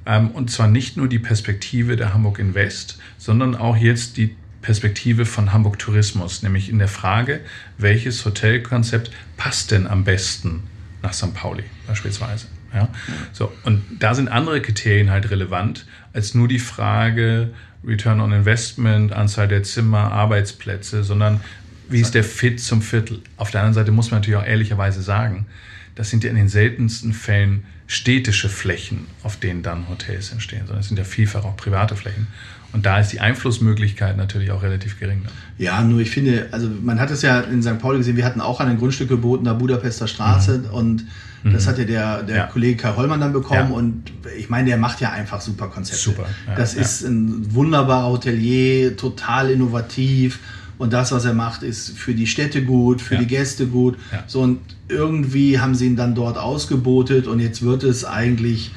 Speaker 3: Ähm, und zwar nicht nur die Perspektive der Hamburg Invest, sondern auch jetzt die Perspektive von Hamburg Tourismus, nämlich in der Frage, welches Hotelkonzept passt denn am besten nach St. Pauli beispielsweise. Ja? So, und da sind andere Kriterien halt relevant als nur die Frage Return on Investment, Anzahl der Zimmer, Arbeitsplätze, sondern wie ist der Fit zum Viertel? Auf der anderen Seite muss man natürlich auch ehrlicherweise sagen, das sind ja in den seltensten Fällen städtische Flächen, auf denen dann Hotels entstehen, sondern es sind ja vielfach auch private Flächen. Und da ist die Einflussmöglichkeit natürlich auch relativ gering.
Speaker 2: Ja, nur ich finde, also man hat es ja in St. Pauli gesehen, wir hatten auch ein Grundstück geboten, da Budapester Straße mhm. und das mhm. hat ja der, der ja. Kollege Kai Hollmann dann bekommen ja. und ich meine, der macht ja einfach super Konzepte.
Speaker 3: Super.
Speaker 2: Ja, das ist ein wunderbarer Hotelier, total innovativ und das, was er macht, ist für die Städte gut, für die Gäste gut. So und irgendwie haben sie ihn dann dort ausgebotet und jetzt wird es eigentlich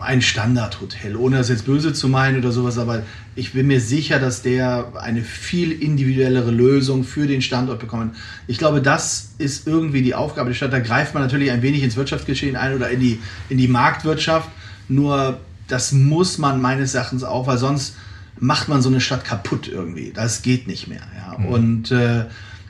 Speaker 2: ein Standardhotel, ohne das jetzt böse zu meinen oder sowas, aber ich bin mir sicher, dass der eine viel individuellere Lösung für den Standort bekommt. Ich glaube, das ist irgendwie die Aufgabe der Stadt. Da greift man natürlich ein wenig ins Wirtschaftsgeschehen ein oder in die, in die Marktwirtschaft. Nur das muss man meines Erachtens auch, weil sonst macht man so eine Stadt kaputt irgendwie. Das geht nicht mehr. Ja. Mhm. Und äh,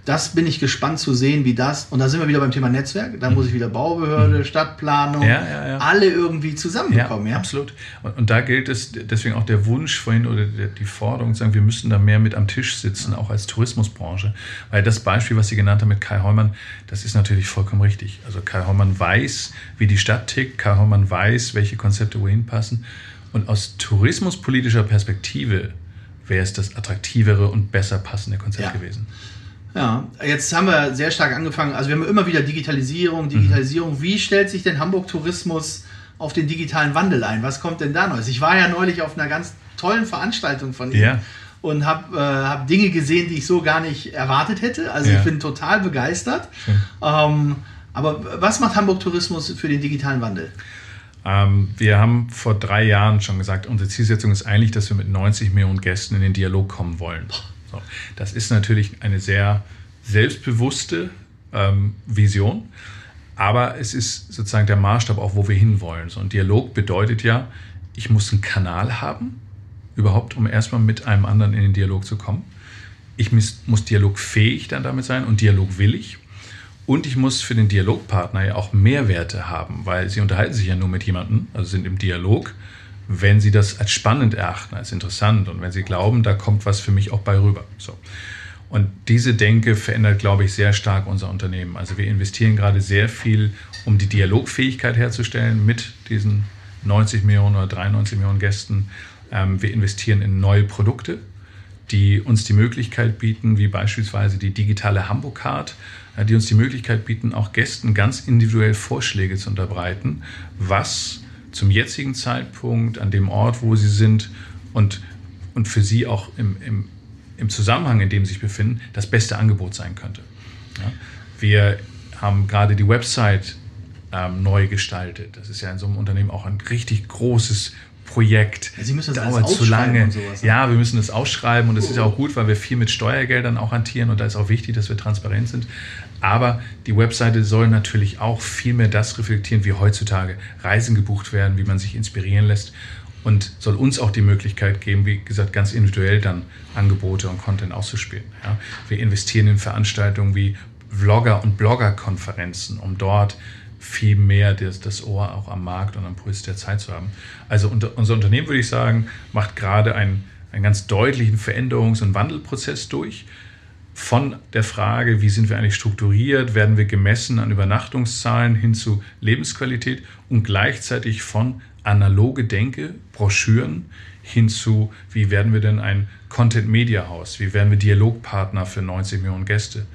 Speaker 2: das bin ich gespannt zu sehen, wie das, und da sind wir wieder beim Thema Netzwerk, da muss ich wieder Baubehörde, mhm. Stadtplanung, ja, ja, ja. alle irgendwie zusammenbekommen. Ja,
Speaker 3: absolut. Und, und, da gilt es deswegen auch der Wunsch vorhin oder die Forderung sagen, wir müssen da mehr mit am Tisch sitzen, auch als Tourismusbranche. Weil das Beispiel, was Sie genannt haben mit Kai Heumann, das ist natürlich vollkommen richtig. Also Kai Heumann weiß, wie die Stadt tickt, Kai Heumann weiß, welche Konzepte wohin passen. Und aus tourismuspolitischer Perspektive wäre es das attraktivere und besser passende Konzept gewesen.
Speaker 2: Ja, jetzt haben wir sehr stark angefangen. Also wir haben immer wieder Digitalisierung, mhm. Digitalisierung. Mhm. Wie stellt sich denn Hamburg Tourismus auf den digitalen Wandel ein? Was kommt denn da Neues? Ich war ja neulich auf einer ganz tollen Veranstaltung von Ihnen. Ja. Und habe äh, hab Dinge gesehen, die ich so gar nicht erwartet hätte. Also ja. ich bin total begeistert. Ähm, aber was macht Hamburg Tourismus für den digitalen Wandel?
Speaker 3: Ähm, wir haben vor drei Jahren schon gesagt, unsere Zielsetzung ist eigentlich, dass wir mit 90 Millionen Gästen in den Dialog kommen wollen. So, das ist natürlich eine sehr selbstbewusste ähm, Vision, aber es ist sozusagen der Maßstab auch, wo wir hinwollen. So ein Dialog bedeutet ja, ich muss einen Kanal haben, überhaupt, um erstmal mit einem anderen in den Dialog zu kommen. Ich muss, muss dialogfähig dann damit sein und dialogwillig. Und ich muss für den Dialogpartner ja auch Mehrwerte haben, weil sie unterhalten sich ja nur mit jemandem, also sind im Dialog wenn Sie das als spannend erachten, als interessant und wenn Sie glauben, da kommt was für mich auch bei rüber. So. Und diese Denke verändert, glaube ich, sehr stark unser Unternehmen. Also wir investieren gerade sehr viel, um die Dialogfähigkeit herzustellen mit diesen 90 Millionen oder 93 Millionen Gästen. Ähm, wir investieren in neue Produkte, die uns die Möglichkeit bieten, wie beispielsweise die digitale Hamburg Card, äh, die uns die Möglichkeit bieten, auch Gästen ganz individuell Vorschläge zu unterbreiten, was zum jetzigen Zeitpunkt, an dem Ort, wo sie sind und, und für sie auch im, im, im Zusammenhang, in dem sie sich befinden, das beste Angebot sein könnte. Ja? Wir haben gerade die Website ähm, neu gestaltet. Das ist ja in so einem Unternehmen auch ein richtig großes Projekt.
Speaker 2: Sie müssen das dauert zu lange.
Speaker 3: Sowas, ne? ja, wir müssen das ausschreiben und das ist ja auch gut, weil wir viel mit Steuergeldern auch hantieren und da ist auch wichtig, dass wir transparent sind. Aber die Webseite soll natürlich auch viel mehr das reflektieren, wie heutzutage Reisen gebucht werden, wie man sich inspirieren lässt und soll uns auch die Möglichkeit geben, wie gesagt, ganz individuell dann Angebote und Content auszuspielen. Ja. Wir investieren in Veranstaltungen wie Vlogger- und Blogger-Konferenzen, um dort viel mehr das, das Ohr auch am Markt und am Puls der Zeit zu haben. Also unter, unser Unternehmen, würde ich sagen, macht gerade einen, einen ganz deutlichen Veränderungs- und Wandelprozess durch von der Frage, wie sind wir eigentlich strukturiert, werden wir gemessen an Übernachtungszahlen hin zu Lebensqualität und gleichzeitig von analoge Denke, Broschüren hin zu, wie werden wir denn ein Content-Media-Haus, wie werden wir Dialogpartner für 90 Millionen Gäste.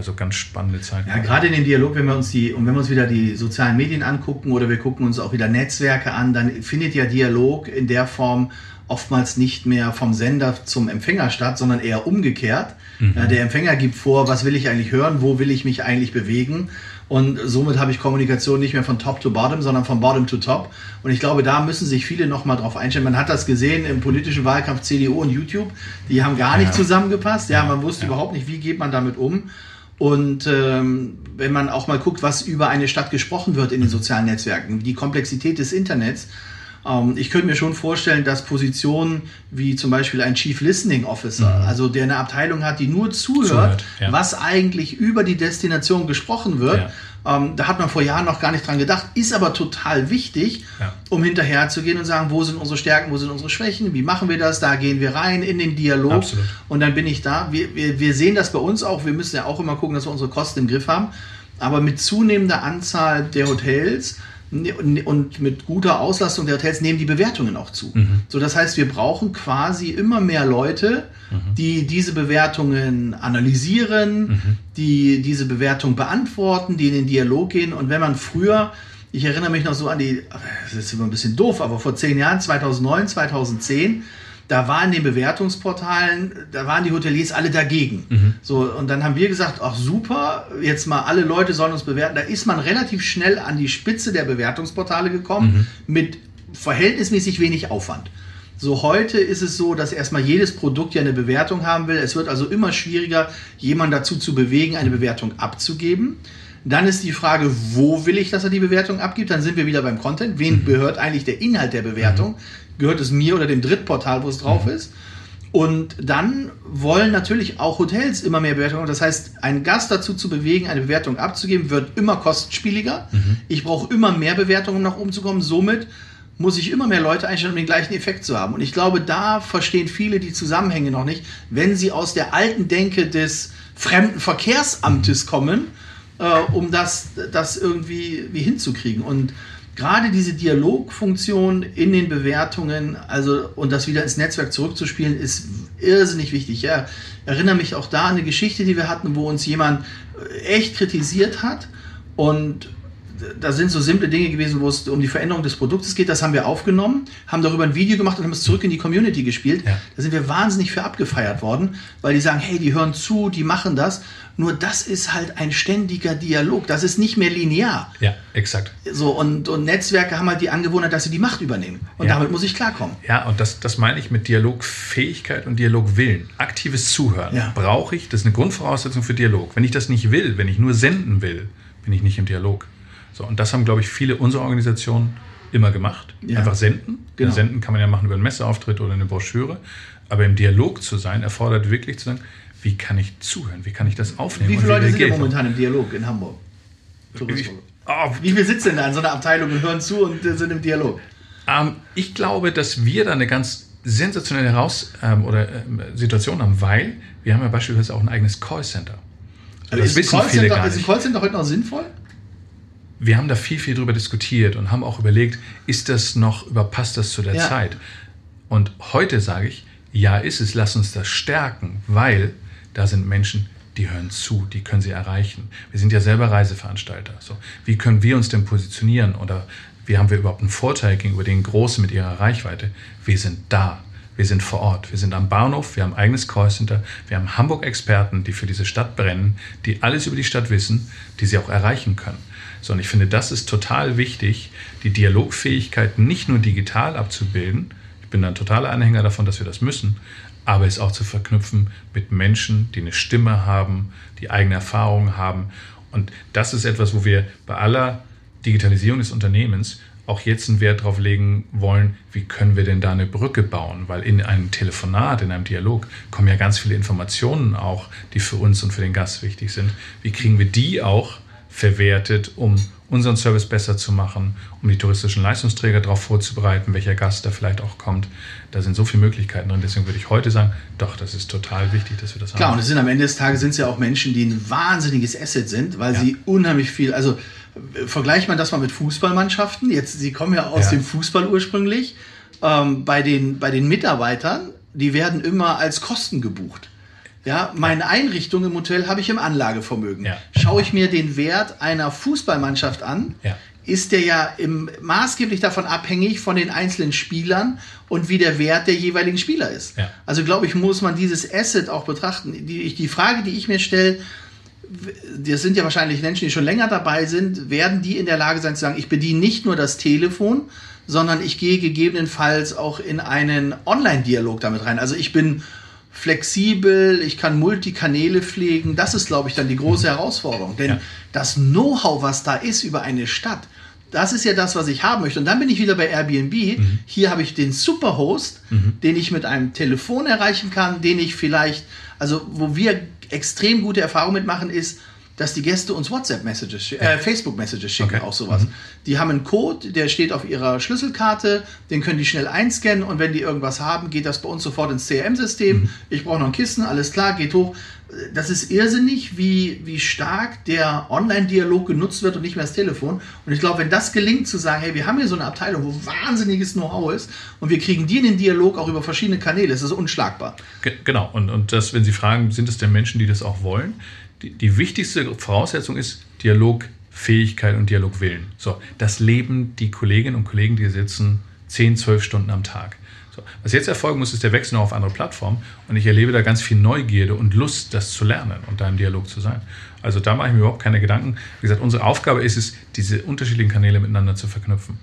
Speaker 3: Also ganz spannende Zeit.
Speaker 2: Ja, gerade in den Dialog, wenn wir uns die, und wenn wir uns wieder die sozialen Medien angucken oder wir gucken uns auch wieder Netzwerke an, dann findet ja Dialog in der Form oftmals nicht mehr vom Sender zum Empfänger statt, sondern eher umgekehrt. Mhm. Ja, der Empfänger gibt vor, was will ich eigentlich hören, wo will ich mich eigentlich bewegen. Und somit habe ich Kommunikation nicht mehr von Top to Bottom, sondern von Bottom to Top. Und ich glaube, da müssen sich viele nochmal drauf einstellen. Man hat das gesehen im politischen Wahlkampf CDU und YouTube. Die haben gar nicht ja. zusammengepasst. Ja, man wusste ja. überhaupt nicht, wie geht man damit um. Und ähm, wenn man auch mal guckt, was über eine Stadt gesprochen wird in den sozialen Netzwerken, die Komplexität des Internets, ähm, ich könnte mir schon vorstellen, dass Positionen wie zum Beispiel ein Chief Listening Officer, mhm. also der eine Abteilung hat, die nur zuhört, zuhört ja. was eigentlich über die Destination gesprochen wird, ja. Ähm, da hat man vor Jahren noch gar nicht dran gedacht, ist aber total wichtig,
Speaker 3: Ja.
Speaker 2: um hinterher zu gehen und sagen, wo sind unsere Stärken, wo sind unsere Schwächen, wie machen wir das, da gehen wir rein in den Dialog
Speaker 3: Absolut.
Speaker 2: und dann bin ich da. Wir, wir, wir sehen das bei uns auch, wir müssen ja auch immer gucken, dass wir unsere Kosten im Griff haben, aber mit zunehmender Anzahl der Hotels und mit guter Auslastung der Hotels nehmen die Bewertungen auch zu. So, das heißt, wir brauchen quasi immer mehr Leute, die diese Bewertungen analysieren, die diese Bewertung beantworten, die in den Dialog gehen. Und wenn man früher, ich erinnere mich noch so an die, das ist immer ein bisschen doof, aber vor zehn Jahren, 2009, 2010, da waren den Bewertungsportalen, da waren die Hoteliers alle dagegen. So, und dann haben wir gesagt, ach super, jetzt mal alle Leute sollen uns bewerten. Da ist man relativ schnell an die Spitze der Bewertungsportale gekommen mit verhältnismäßig wenig Aufwand. So heute ist es so, dass erstmal jedes Produkt ja eine Bewertung haben will. Es wird also immer schwieriger, jemanden dazu zu bewegen, eine Bewertung abzugeben. Dann ist die Frage, wo will ich, dass er die Bewertung abgibt? Dann sind wir wieder beim Content. Wem gehört eigentlich der Inhalt der Bewertung? Gehört es mir oder dem Drittportal, wo es drauf ist? Und dann wollen natürlich auch Hotels immer mehr Bewertungen. Das heißt, einen Gast dazu zu bewegen, eine Bewertung abzugeben, wird immer kostenspieliger. Ich brauche immer mehr Bewertungen, um nach oben zu kommen. Somit muss ich immer mehr Leute einstellen, um den gleichen Effekt zu haben. Und ich glaube, da verstehen viele die Zusammenhänge noch nicht, wenn sie aus der alten Denke des Fremdenverkehrsamtes kommen, äh, um das, das irgendwie wie hinzukriegen. Und gerade diese Dialogfunktion in den Bewertungen, also und das wieder ins Netzwerk zurückzuspielen, ist irrsinnig wichtig. Ja, erinnere mich auch da an eine Geschichte, die wir hatten, wo uns jemand echt kritisiert hat und da sind so simple Dinge gewesen, wo es um die Veränderung des Produktes geht. Das haben wir aufgenommen, haben darüber ein Video gemacht und haben es zurück in die Community gespielt.
Speaker 3: Ja.
Speaker 2: Da sind wir wahnsinnig für abgefeiert worden, weil die sagen, hey, die hören zu, die machen das. Nur das ist halt ein ständiger Dialog. Das ist nicht mehr linear.
Speaker 3: Ja, exakt.
Speaker 2: So, und, und Netzwerke haben halt die Angewohnheit, dass sie die Macht übernehmen. Und
Speaker 3: Ja.
Speaker 2: damit muss ich klarkommen.
Speaker 3: Ja, und das, das meine ich mit Dialogfähigkeit und Dialogwillen. Aktives Zuhören
Speaker 2: Ja.
Speaker 3: brauche ich, das ist eine Grundvoraussetzung für Dialog. Wenn ich das nicht will, wenn ich nur senden will, bin ich nicht im Dialog. So, und das haben, glaube ich, viele unserer Organisationen immer gemacht.
Speaker 2: Ja.
Speaker 3: Einfach senden.
Speaker 2: Genau.
Speaker 3: Senden kann man ja machen über einen Messeauftritt oder eine Broschüre. Aber im Dialog zu sein, erfordert wirklich zu sagen, wie kann ich zuhören? Wie kann ich das aufnehmen?
Speaker 2: Wie viele Leute sind momentan im Dialog in Hamburg? Tourismus.
Speaker 3: Oh,
Speaker 2: Wie viele sitzen da in so einer Abteilung und hören zu und äh, sind im Dialog?
Speaker 3: Ähm, ich glaube, dass wir da eine ganz sensationelle Heraus ähm, oder ähm, Situation haben, weil wir haben ja beispielsweise auch ein eigenes Callcenter. So, das
Speaker 2: Also ist, ein
Speaker 3: wissen viele gar
Speaker 2: ist ein
Speaker 3: nicht.
Speaker 2: Callcenter heute noch sinnvoll?
Speaker 3: Wir haben da viel, viel drüber diskutiert und haben auch überlegt, ist das noch, überpasst das zu der
Speaker 2: Ja.
Speaker 3: Zeit? Und heute sage ich, ja ist es, lass uns das stärken, weil da sind Menschen, die hören zu, die können sie erreichen. Wir sind ja selber Reiseveranstalter. So, wie können wir uns denn positionieren oder wie haben wir überhaupt einen Vorteil gegenüber den Großen mit ihrer Reichweite? Wir sind da. Wir sind vor Ort. Wir sind am Bahnhof. Wir haben ein eigenes Callcenter. Wir haben Hamburg-Experten, die für diese Stadt brennen, die alles über die Stadt wissen, die sie auch erreichen können. So, und ich finde, das ist total wichtig, die Dialogfähigkeit nicht nur digital abzubilden. Ich bin ein totaler Anhänger davon, dass wir das müssen, aber es auch zu verknüpfen mit Menschen, die eine Stimme haben, die eigene Erfahrungen haben. Und das ist etwas, wo wir bei aller Digitalisierung des Unternehmens auch jetzt einen Wert drauf legen wollen, wie können wir denn da eine Brücke bauen? Weil in einem Telefonat, in einem Dialog kommen ja ganz viele Informationen auch, die für uns und für den Gast wichtig sind. Wie kriegen wir die auch verwertet, um unseren Service besser zu machen, um die touristischen Leistungsträger darauf vorzubereiten, welcher Gast da vielleicht auch kommt. Da sind so viele Möglichkeiten drin. Deswegen würde ich heute sagen, doch, das ist total wichtig, dass wir das
Speaker 2: Klar,
Speaker 3: haben.
Speaker 2: und es sind am Ende des Tages sind es ja auch Menschen, die ein wahnsinniges Asset sind, weil
Speaker 3: Ja.
Speaker 2: sie unheimlich viel, also äh, vergleicht man das mal mit Fußballmannschaften. Jetzt, sie kommen ja aus
Speaker 3: Ja.
Speaker 2: dem Fußball ursprünglich. Ähm, bei, den, bei den Mitarbeitern, die werden immer als Kosten gebucht. Ja, meine Einrichtung im Hotel habe ich im Anlagevermögen.
Speaker 3: Ja.
Speaker 2: Schaue ich mir den Wert einer Fußballmannschaft an,
Speaker 3: Ja.
Speaker 2: ist der ja im, maßgeblich davon abhängig von den einzelnen Spielern und wie der Wert der jeweiligen Spieler ist.
Speaker 3: Ja.
Speaker 2: Also glaube ich, muss man dieses Asset auch betrachten. Die, die Frage, die ich mir stelle, das sind ja wahrscheinlich Menschen, die schon länger dabei sind, werden die in der Lage sein zu sagen, ich bediene nicht nur das Telefon, sondern ich gehe gegebenenfalls auch in einen Online-Dialog damit rein. Also ich bin flexibel, ich kann Multikanäle pflegen. Das ist, glaube ich, dann die große Herausforderung. Denn
Speaker 3: Ja.
Speaker 2: das Know-how, was da ist über eine Stadt, das ist ja das, was ich haben möchte. Und dann bin ich wieder bei Airbnb. Hier habe ich den Superhost, den ich mit einem Telefon erreichen kann, den ich vielleicht, also wo wir extrem gute Erfahrungen mitmachen, ist, dass die Gäste uns WhatsApp-Messages, äh, Facebook-Messages schicken,
Speaker 3: Okay.
Speaker 2: auch sowas. Die haben einen Code, der steht auf ihrer Schlüsselkarte, den können die schnell einscannen und wenn die irgendwas haben, geht das bei uns sofort ins CRM-System. Ich brauche noch ein Kissen, alles klar, geht hoch. Das ist irrsinnig, wie, wie stark der Online-Dialog genutzt wird und nicht mehr das Telefon. Und ich glaube, wenn das gelingt, zu sagen, hey, wir haben hier so eine Abteilung, wo wahnsinniges Know-how ist und wir kriegen die in den Dialog auch über verschiedene Kanäle, das ist unschlagbar.
Speaker 3: Ge- Genau, und, und das, wenn Sie fragen, sind es denn Menschen, die das auch wollen? Die, die wichtigste Voraussetzung ist Dialogfähigkeit und Dialogwillen. So, das leben die Kolleginnen und Kollegen, die hier sitzen, 10, 12 Stunden am Tag. So, was jetzt erfolgen muss, ist der Wechsel noch auf andere Plattformen und ich erlebe da ganz viel Neugierde und Lust, das zu lernen und da im Dialog zu sein. Also da mache ich mir überhaupt keine Gedanken. Wie gesagt, unsere Aufgabe ist es, diese unterschiedlichen Kanäle miteinander zu verknüpfen.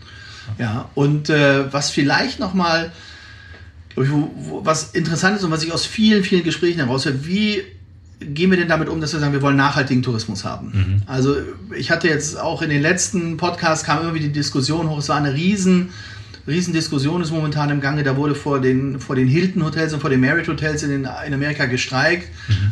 Speaker 2: Ja, und äh, was vielleicht nochmal, was interessant ist und was ich aus vielen, vielen Gesprächen heraushöre, wie gehen wir denn damit um, dass wir sagen, wir wollen nachhaltigen Tourismus haben? Also ich hatte jetzt auch in den letzten Podcasts kam immer wieder die Diskussion hoch, es war eine riesen, riesen Diskussion ist momentan im Gange, da wurde vor den, vor den Hilton Hotels und vor den Marriott Hotels in, den, in Amerika gestreikt,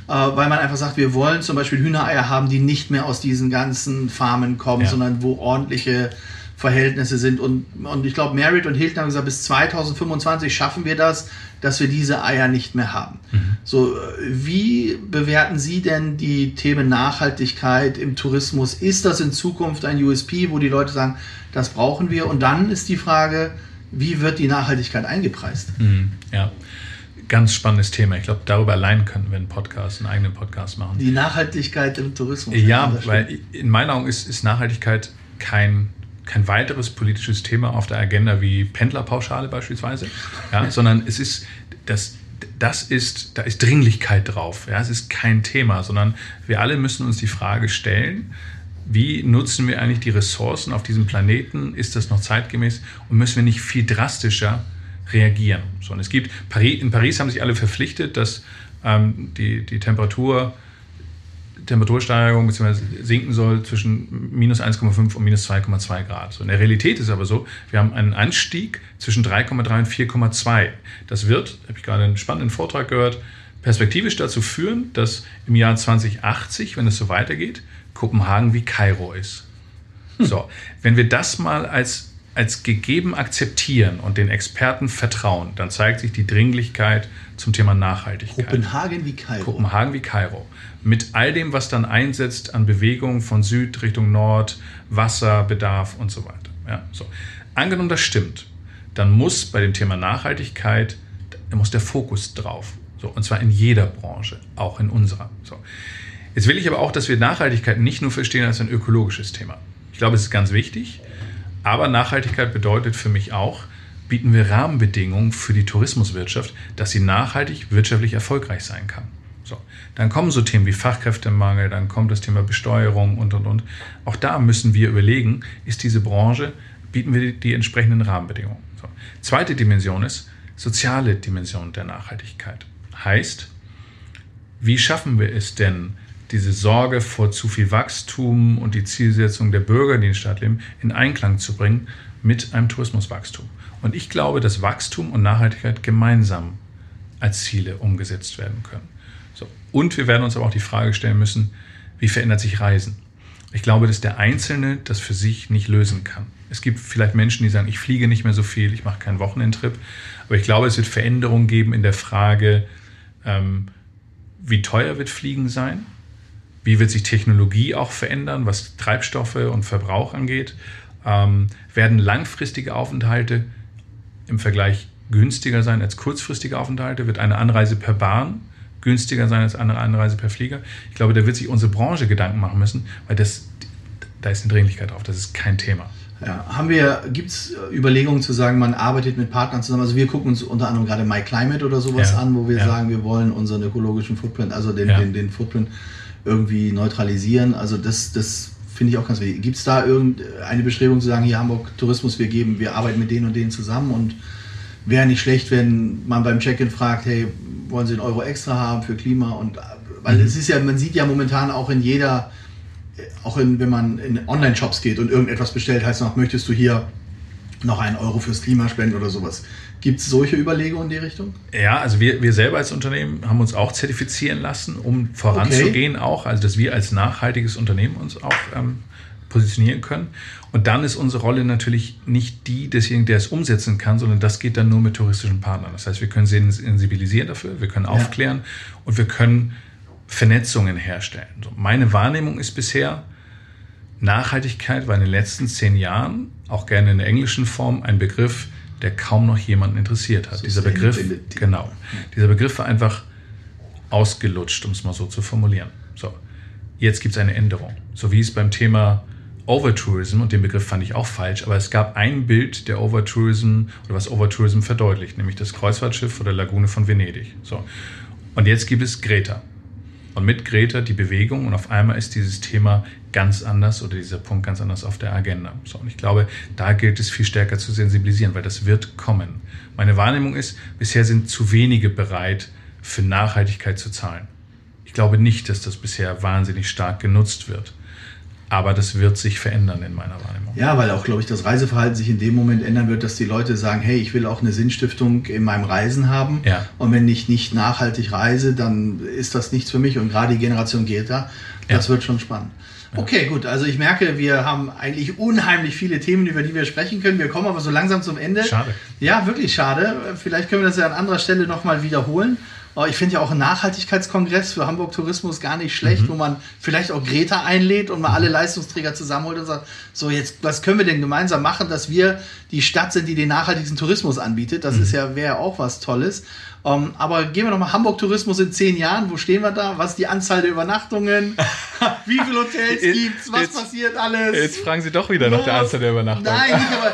Speaker 2: äh, weil man einfach sagt, wir wollen zum Beispiel Hühnereier haben, die nicht mehr aus diesen ganzen Farmen kommen,
Speaker 3: Ja.
Speaker 2: sondern wo ordentliche Verhältnisse sind. Und, und ich glaube, Marriott und Hilton haben gesagt, bis 2025 schaffen wir das, dass wir diese Eier nicht mehr haben. So, äh, wie bewerten Sie denn die Themen Nachhaltigkeit im Tourismus? Ist das in Zukunft ein USP, wo die Leute sagen, das brauchen wir? Und dann ist die Frage, wie wird die Nachhaltigkeit eingepreist?
Speaker 3: Mhm, Ja, ganz spannendes Thema. Ich glaube, darüber allein könnten wir einen Podcast, einen eigenen Podcast machen.
Speaker 2: Die Nachhaltigkeit im Tourismus.
Speaker 3: Ja, weil in meinen Augen ist, ist Nachhaltigkeit kein, kein weiteres politisches Thema auf der Agenda wie Pendlerpauschale beispielsweise, ja, <laughs> sondern es ist das, das ist, da ist Dringlichkeit drauf. Ja, es ist kein Thema, sondern wir alle müssen uns die Frage stellen, wie nutzen wir eigentlich die Ressourcen auf diesem Planeten? Ist das noch zeitgemäß? Und müssen wir nicht viel drastischer reagieren? So, und es gibt, in Paris haben sich alle verpflichtet, dass ähm, die, die Temperatur Temperatursteigerung bzw. sinken soll zwischen minus 1,5 und minus 2,2 Grad. So in der Realität ist aber so, wir haben einen Anstieg zwischen 3,3 und 4,2. Das wird, habe ich gerade einen spannenden Vortrag gehört, perspektivisch dazu führen, dass im Jahr 2080, wenn es so weitergeht, Kopenhagen wie Kairo ist. So, wenn wir das mal als, als gegeben akzeptieren und den Experten vertrauen, dann zeigt sich die Dringlichkeit zum Thema Nachhaltigkeit.
Speaker 2: Kopenhagen wie Kairo.
Speaker 3: Kopenhagen wie Kairo. Mit all dem, was dann einsetzt an Bewegung von Süd Richtung Nord, Wasserbedarf und so weiter. Ja, so. Angenommen, das stimmt, dann muss bei dem Thema Nachhaltigkeit, muss der Fokus drauf. So, und zwar in jeder Branche, auch in unserer. So. Jetzt will ich aber auch, dass wir Nachhaltigkeit nicht nur verstehen als ein ökologisches Thema. Ich glaube, es ist ganz wichtig, aber Nachhaltigkeit bedeutet für mich auch, bieten wir Rahmenbedingungen für die Tourismuswirtschaft, dass sie nachhaltig wirtschaftlich erfolgreich sein kann. So, dann kommen so Themen wie Fachkräftemangel, dann kommt das Thema Besteuerung und und und. Auch da müssen wir überlegen, ist diese Branche, bieten wir die, die entsprechenden Rahmenbedingungen. So. Zweite Dimension ist soziale Dimension der Nachhaltigkeit. Heißt, wie schaffen wir es denn, diese Sorge vor zu viel Wachstum und die Zielsetzung der Bürger, die in der Stadt leben, in Einklang zu bringen mit einem Tourismuswachstum? Und ich glaube, dass Wachstum und Nachhaltigkeit gemeinsam als Ziele umgesetzt werden können. So. Und wir werden uns aber auch die Frage stellen müssen, wie verändert sich Reisen? Ich glaube, dass der Einzelne das für sich nicht lösen kann. Es gibt vielleicht Menschen, die sagen, ich fliege nicht mehr so viel, ich mache keinen Wochenendtrip. Aber ich glaube, es wird Veränderungen geben in der Frage, ähm, wie teuer wird Fliegen sein? Wie wird sich Technologie auch verändern, was Treibstoffe und Verbrauch angeht? Ähm, werden langfristige Aufenthalte im Vergleich günstiger sein als kurzfristige Aufenthalte? Wird eine Anreise per Bahn günstiger sein als eine Anreise per Flieger? Ich glaube, da wird sich unsere Branche Gedanken machen müssen, weil das, da ist eine Dringlichkeit drauf. Das ist kein Thema.
Speaker 2: Ja, haben wir, gibt es Überlegungen zu sagen, man arbeitet mit Partnern zusammen? Also wir gucken uns unter anderem gerade MyClimate oder sowas
Speaker 3: Ja,
Speaker 2: an, wo wir
Speaker 3: ja.
Speaker 2: sagen, wir wollen unseren ökologischen Footprint, also den, den, den Footprint irgendwie neutralisieren. Also das, das finde ich auch ganz wichtig. Gibt es da irgendeine Bestrebung zu sagen, hier Hamburg Tourismus, wir geben, wir arbeiten mit denen und denen zusammen und wäre nicht schlecht, wenn man beim Check-in fragt, hey, wollen Sie einen Euro extra haben für Klima? Und weil es ist ja, man sieht ja momentan auch in jeder, auch in, wenn man in Online-Shops geht und irgendetwas bestellt, heißt noch, möchtest du hier noch einen Euro fürs Klima spenden oder sowas. Gibt es solche Überlegungen in die Richtung?
Speaker 3: Ja, also wir, wir selber als Unternehmen haben uns auch zertifizieren lassen, um voranzugehen okay. auch, also dass wir als nachhaltiges Unternehmen uns auch ähm, positionieren können. Und dann ist unsere Rolle natürlich nicht die desjenigen, der es umsetzen kann, sondern das geht dann nur mit touristischen Partnern. Das heißt, wir können sie sensibilisieren dafür, wir können aufklären ja. und wir können Vernetzungen herstellen. So, meine Wahrnehmung ist bisher, Nachhaltigkeit war in den letzten zehn Jahren, auch gerne in der englischen Form, ein Begriff, der kaum noch jemanden interessiert hat. Dieser Begriff, genau, dieser Begriff war einfach ausgelutscht, um es mal so zu formulieren. So, jetzt gibt es eine Änderung. So wie es beim Thema Overtourism, und den Begriff fand ich auch falsch, aber es gab ein Bild der Overtourism oder was Overtourism verdeutlicht, nämlich das Kreuzfahrtschiff vor der Lagune von Venedig. So. Und jetzt gibt es Greta. Und mit Greta die Bewegung und auf einmal ist dieses Thema ganz anders oder dieser Punkt ganz anders auf der Agenda. So, und ich glaube, da gilt es viel stärker zu sensibilisieren, weil das wird kommen. Meine Wahrnehmung ist, bisher sind zu wenige bereit, für Nachhaltigkeit zu zahlen. Ich glaube nicht, dass das bisher wahnsinnig stark genutzt wird. Aber das wird sich verändern in meiner Wahrnehmung.
Speaker 2: Ja, weil auch, glaube ich, das Reiseverhalten sich in dem Moment ändern wird, dass die Leute sagen, hey, ich will auch eine Sinnstiftung in meinem Reisen haben.
Speaker 3: Ja.
Speaker 2: Und wenn ich nicht nachhaltig reise, dann ist das nichts für mich. Und gerade die Generation Greta, das ja. wird schon spannend. Okay, gut. Also ich merke, wir haben eigentlich unheimlich viele Themen, über die wir sprechen können. Wir kommen aber so langsam zum Ende.
Speaker 3: Schade.
Speaker 2: Ja, wirklich schade. Vielleicht können wir das ja an anderer Stelle nochmal wiederholen. Aber ich finde ja auch ein Nachhaltigkeitskongress für Hamburg Tourismus gar nicht schlecht, mhm. wo man vielleicht auch Greta einlädt und mal alle Leistungsträger zusammenholt und sagt, so jetzt, was können wir denn gemeinsam machen, dass wir die Stadt sind, die den nachhaltigsten Tourismus anbietet. Das mhm. ist ja, wäre auch was Tolles. Um, ähm, aber gehen wir nochmal Hamburg Tourismus in zehn Jahren. Wo stehen wir da? Was ist die Anzahl der Übernachtungen? <laughs> Wie viele Hotels gibt's? Was jetzt, passiert alles?
Speaker 3: Jetzt fragen Sie doch wieder nach der Anzahl der Übernachtungen.
Speaker 2: Nein, nicht, aber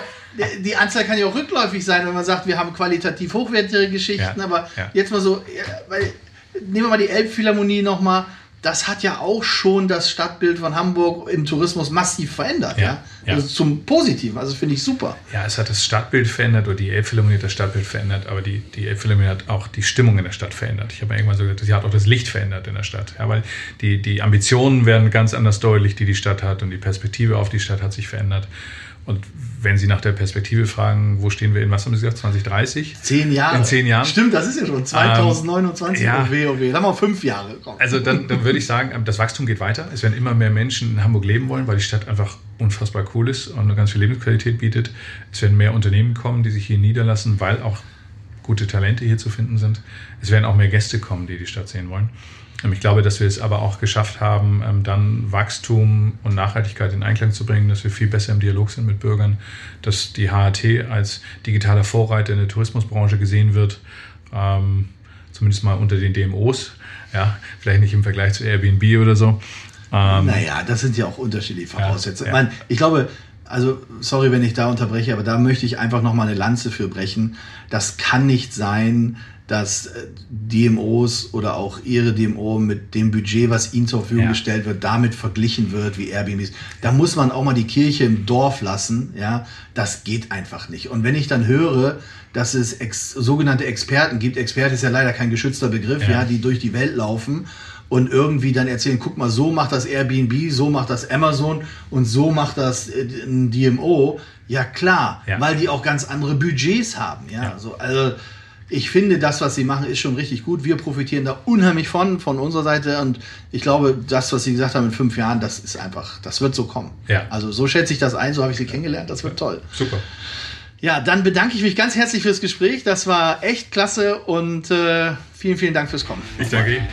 Speaker 2: die Anzahl kann ja auch rückläufig sein, wenn man sagt, wir haben qualitativ hochwertige Geschichten, ja, aber ja. jetzt mal so, weil, nehmen wir mal die Elbphilharmonie nochmal, das hat ja auch schon das Stadtbild von Hamburg im Tourismus massiv verändert. Ja, ja? Also zum Positiven, also finde ich super.
Speaker 3: Ja, es hat das Stadtbild verändert oder die Elbphilharmonie hat das Stadtbild verändert, aber die, die Elbphilharmonie hat auch die Stimmung in der Stadt verändert. Ich habe irgendwann so gesagt, sie hat auch das Licht verändert in der Stadt. Ja, weil die, die Ambitionen werden ganz anders deutlich, die die Stadt hat und die Perspektive auf die Stadt hat sich verändert. Und wenn Sie nach der Perspektive fragen, wo stehen wir in, was haben Sie gesagt, 2030?
Speaker 2: Zehn Jahre.
Speaker 3: In zehn Jahren.
Speaker 2: Stimmt, das ist ja schon 2029. Ähm, ja. OW, OW. Dann mal fünf Jahre.
Speaker 3: Komm. Also dann, dann würde ich sagen, das Wachstum geht weiter. Es werden immer mehr Menschen in Hamburg leben wollen, weil die Stadt einfach unfassbar cool ist und eine ganz viel Lebensqualität bietet. Es werden mehr Unternehmen kommen, die sich hier niederlassen, weil auch gute Talente hier zu finden sind. Es werden auch mehr Gäste kommen, die die Stadt sehen wollen. Ich glaube, dass wir es aber auch geschafft haben, ähm, dann Wachstum und Nachhaltigkeit in Einklang zu bringen, dass wir viel besser im Dialog sind mit Bürgern, dass die HAT als digitaler Vorreiter in der Tourismusbranche gesehen wird, ähm, zumindest mal unter den DMOs, ja, vielleicht nicht im Vergleich zu Airbnb oder so.
Speaker 2: Ähm, naja, das sind ja auch unterschiedliche Voraussetzungen. Ja, ja. Ich, meine, ich glaube, also sorry, wenn ich da unterbreche, aber da möchte ich einfach nochmal eine Lanze für brechen. Das kann nicht sein, dass äh, DMOs oder auch ihre DMO mit dem Budget, was ihnen zur Verfügung ja. gestellt wird, damit verglichen wird wie Airbnbs. Da muss man auch mal die Kirche im Dorf lassen. Ja, das geht einfach nicht. Und wenn ich dann höre, dass es ex sogenannte Experten gibt, Experte ist ja leider kein geschützter Begriff, ja. ja, die durch die Welt laufen und irgendwie dann erzählen, guck mal, so macht das Airbnb, so macht das Amazon und so macht das äh, ein DMO. Ja klar, ja. weil die auch ganz andere Budgets haben. Ja, ja. So, also ich finde, das, was sie machen, ist schon richtig gut. Wir profitieren da unheimlich von, von unserer Seite. Und ich glaube, das, was sie gesagt haben in fünf Jahren, das ist einfach, das wird so kommen.
Speaker 3: Ja.
Speaker 2: Also so schätze ich das ein, so habe ich sie kennengelernt. Das wird toll.
Speaker 3: Super.
Speaker 2: Ja, dann bedanke ich mich ganz herzlich fürs Gespräch. Das war echt klasse und äh, vielen, vielen Dank fürs Kommen.
Speaker 3: Ich danke Ihnen.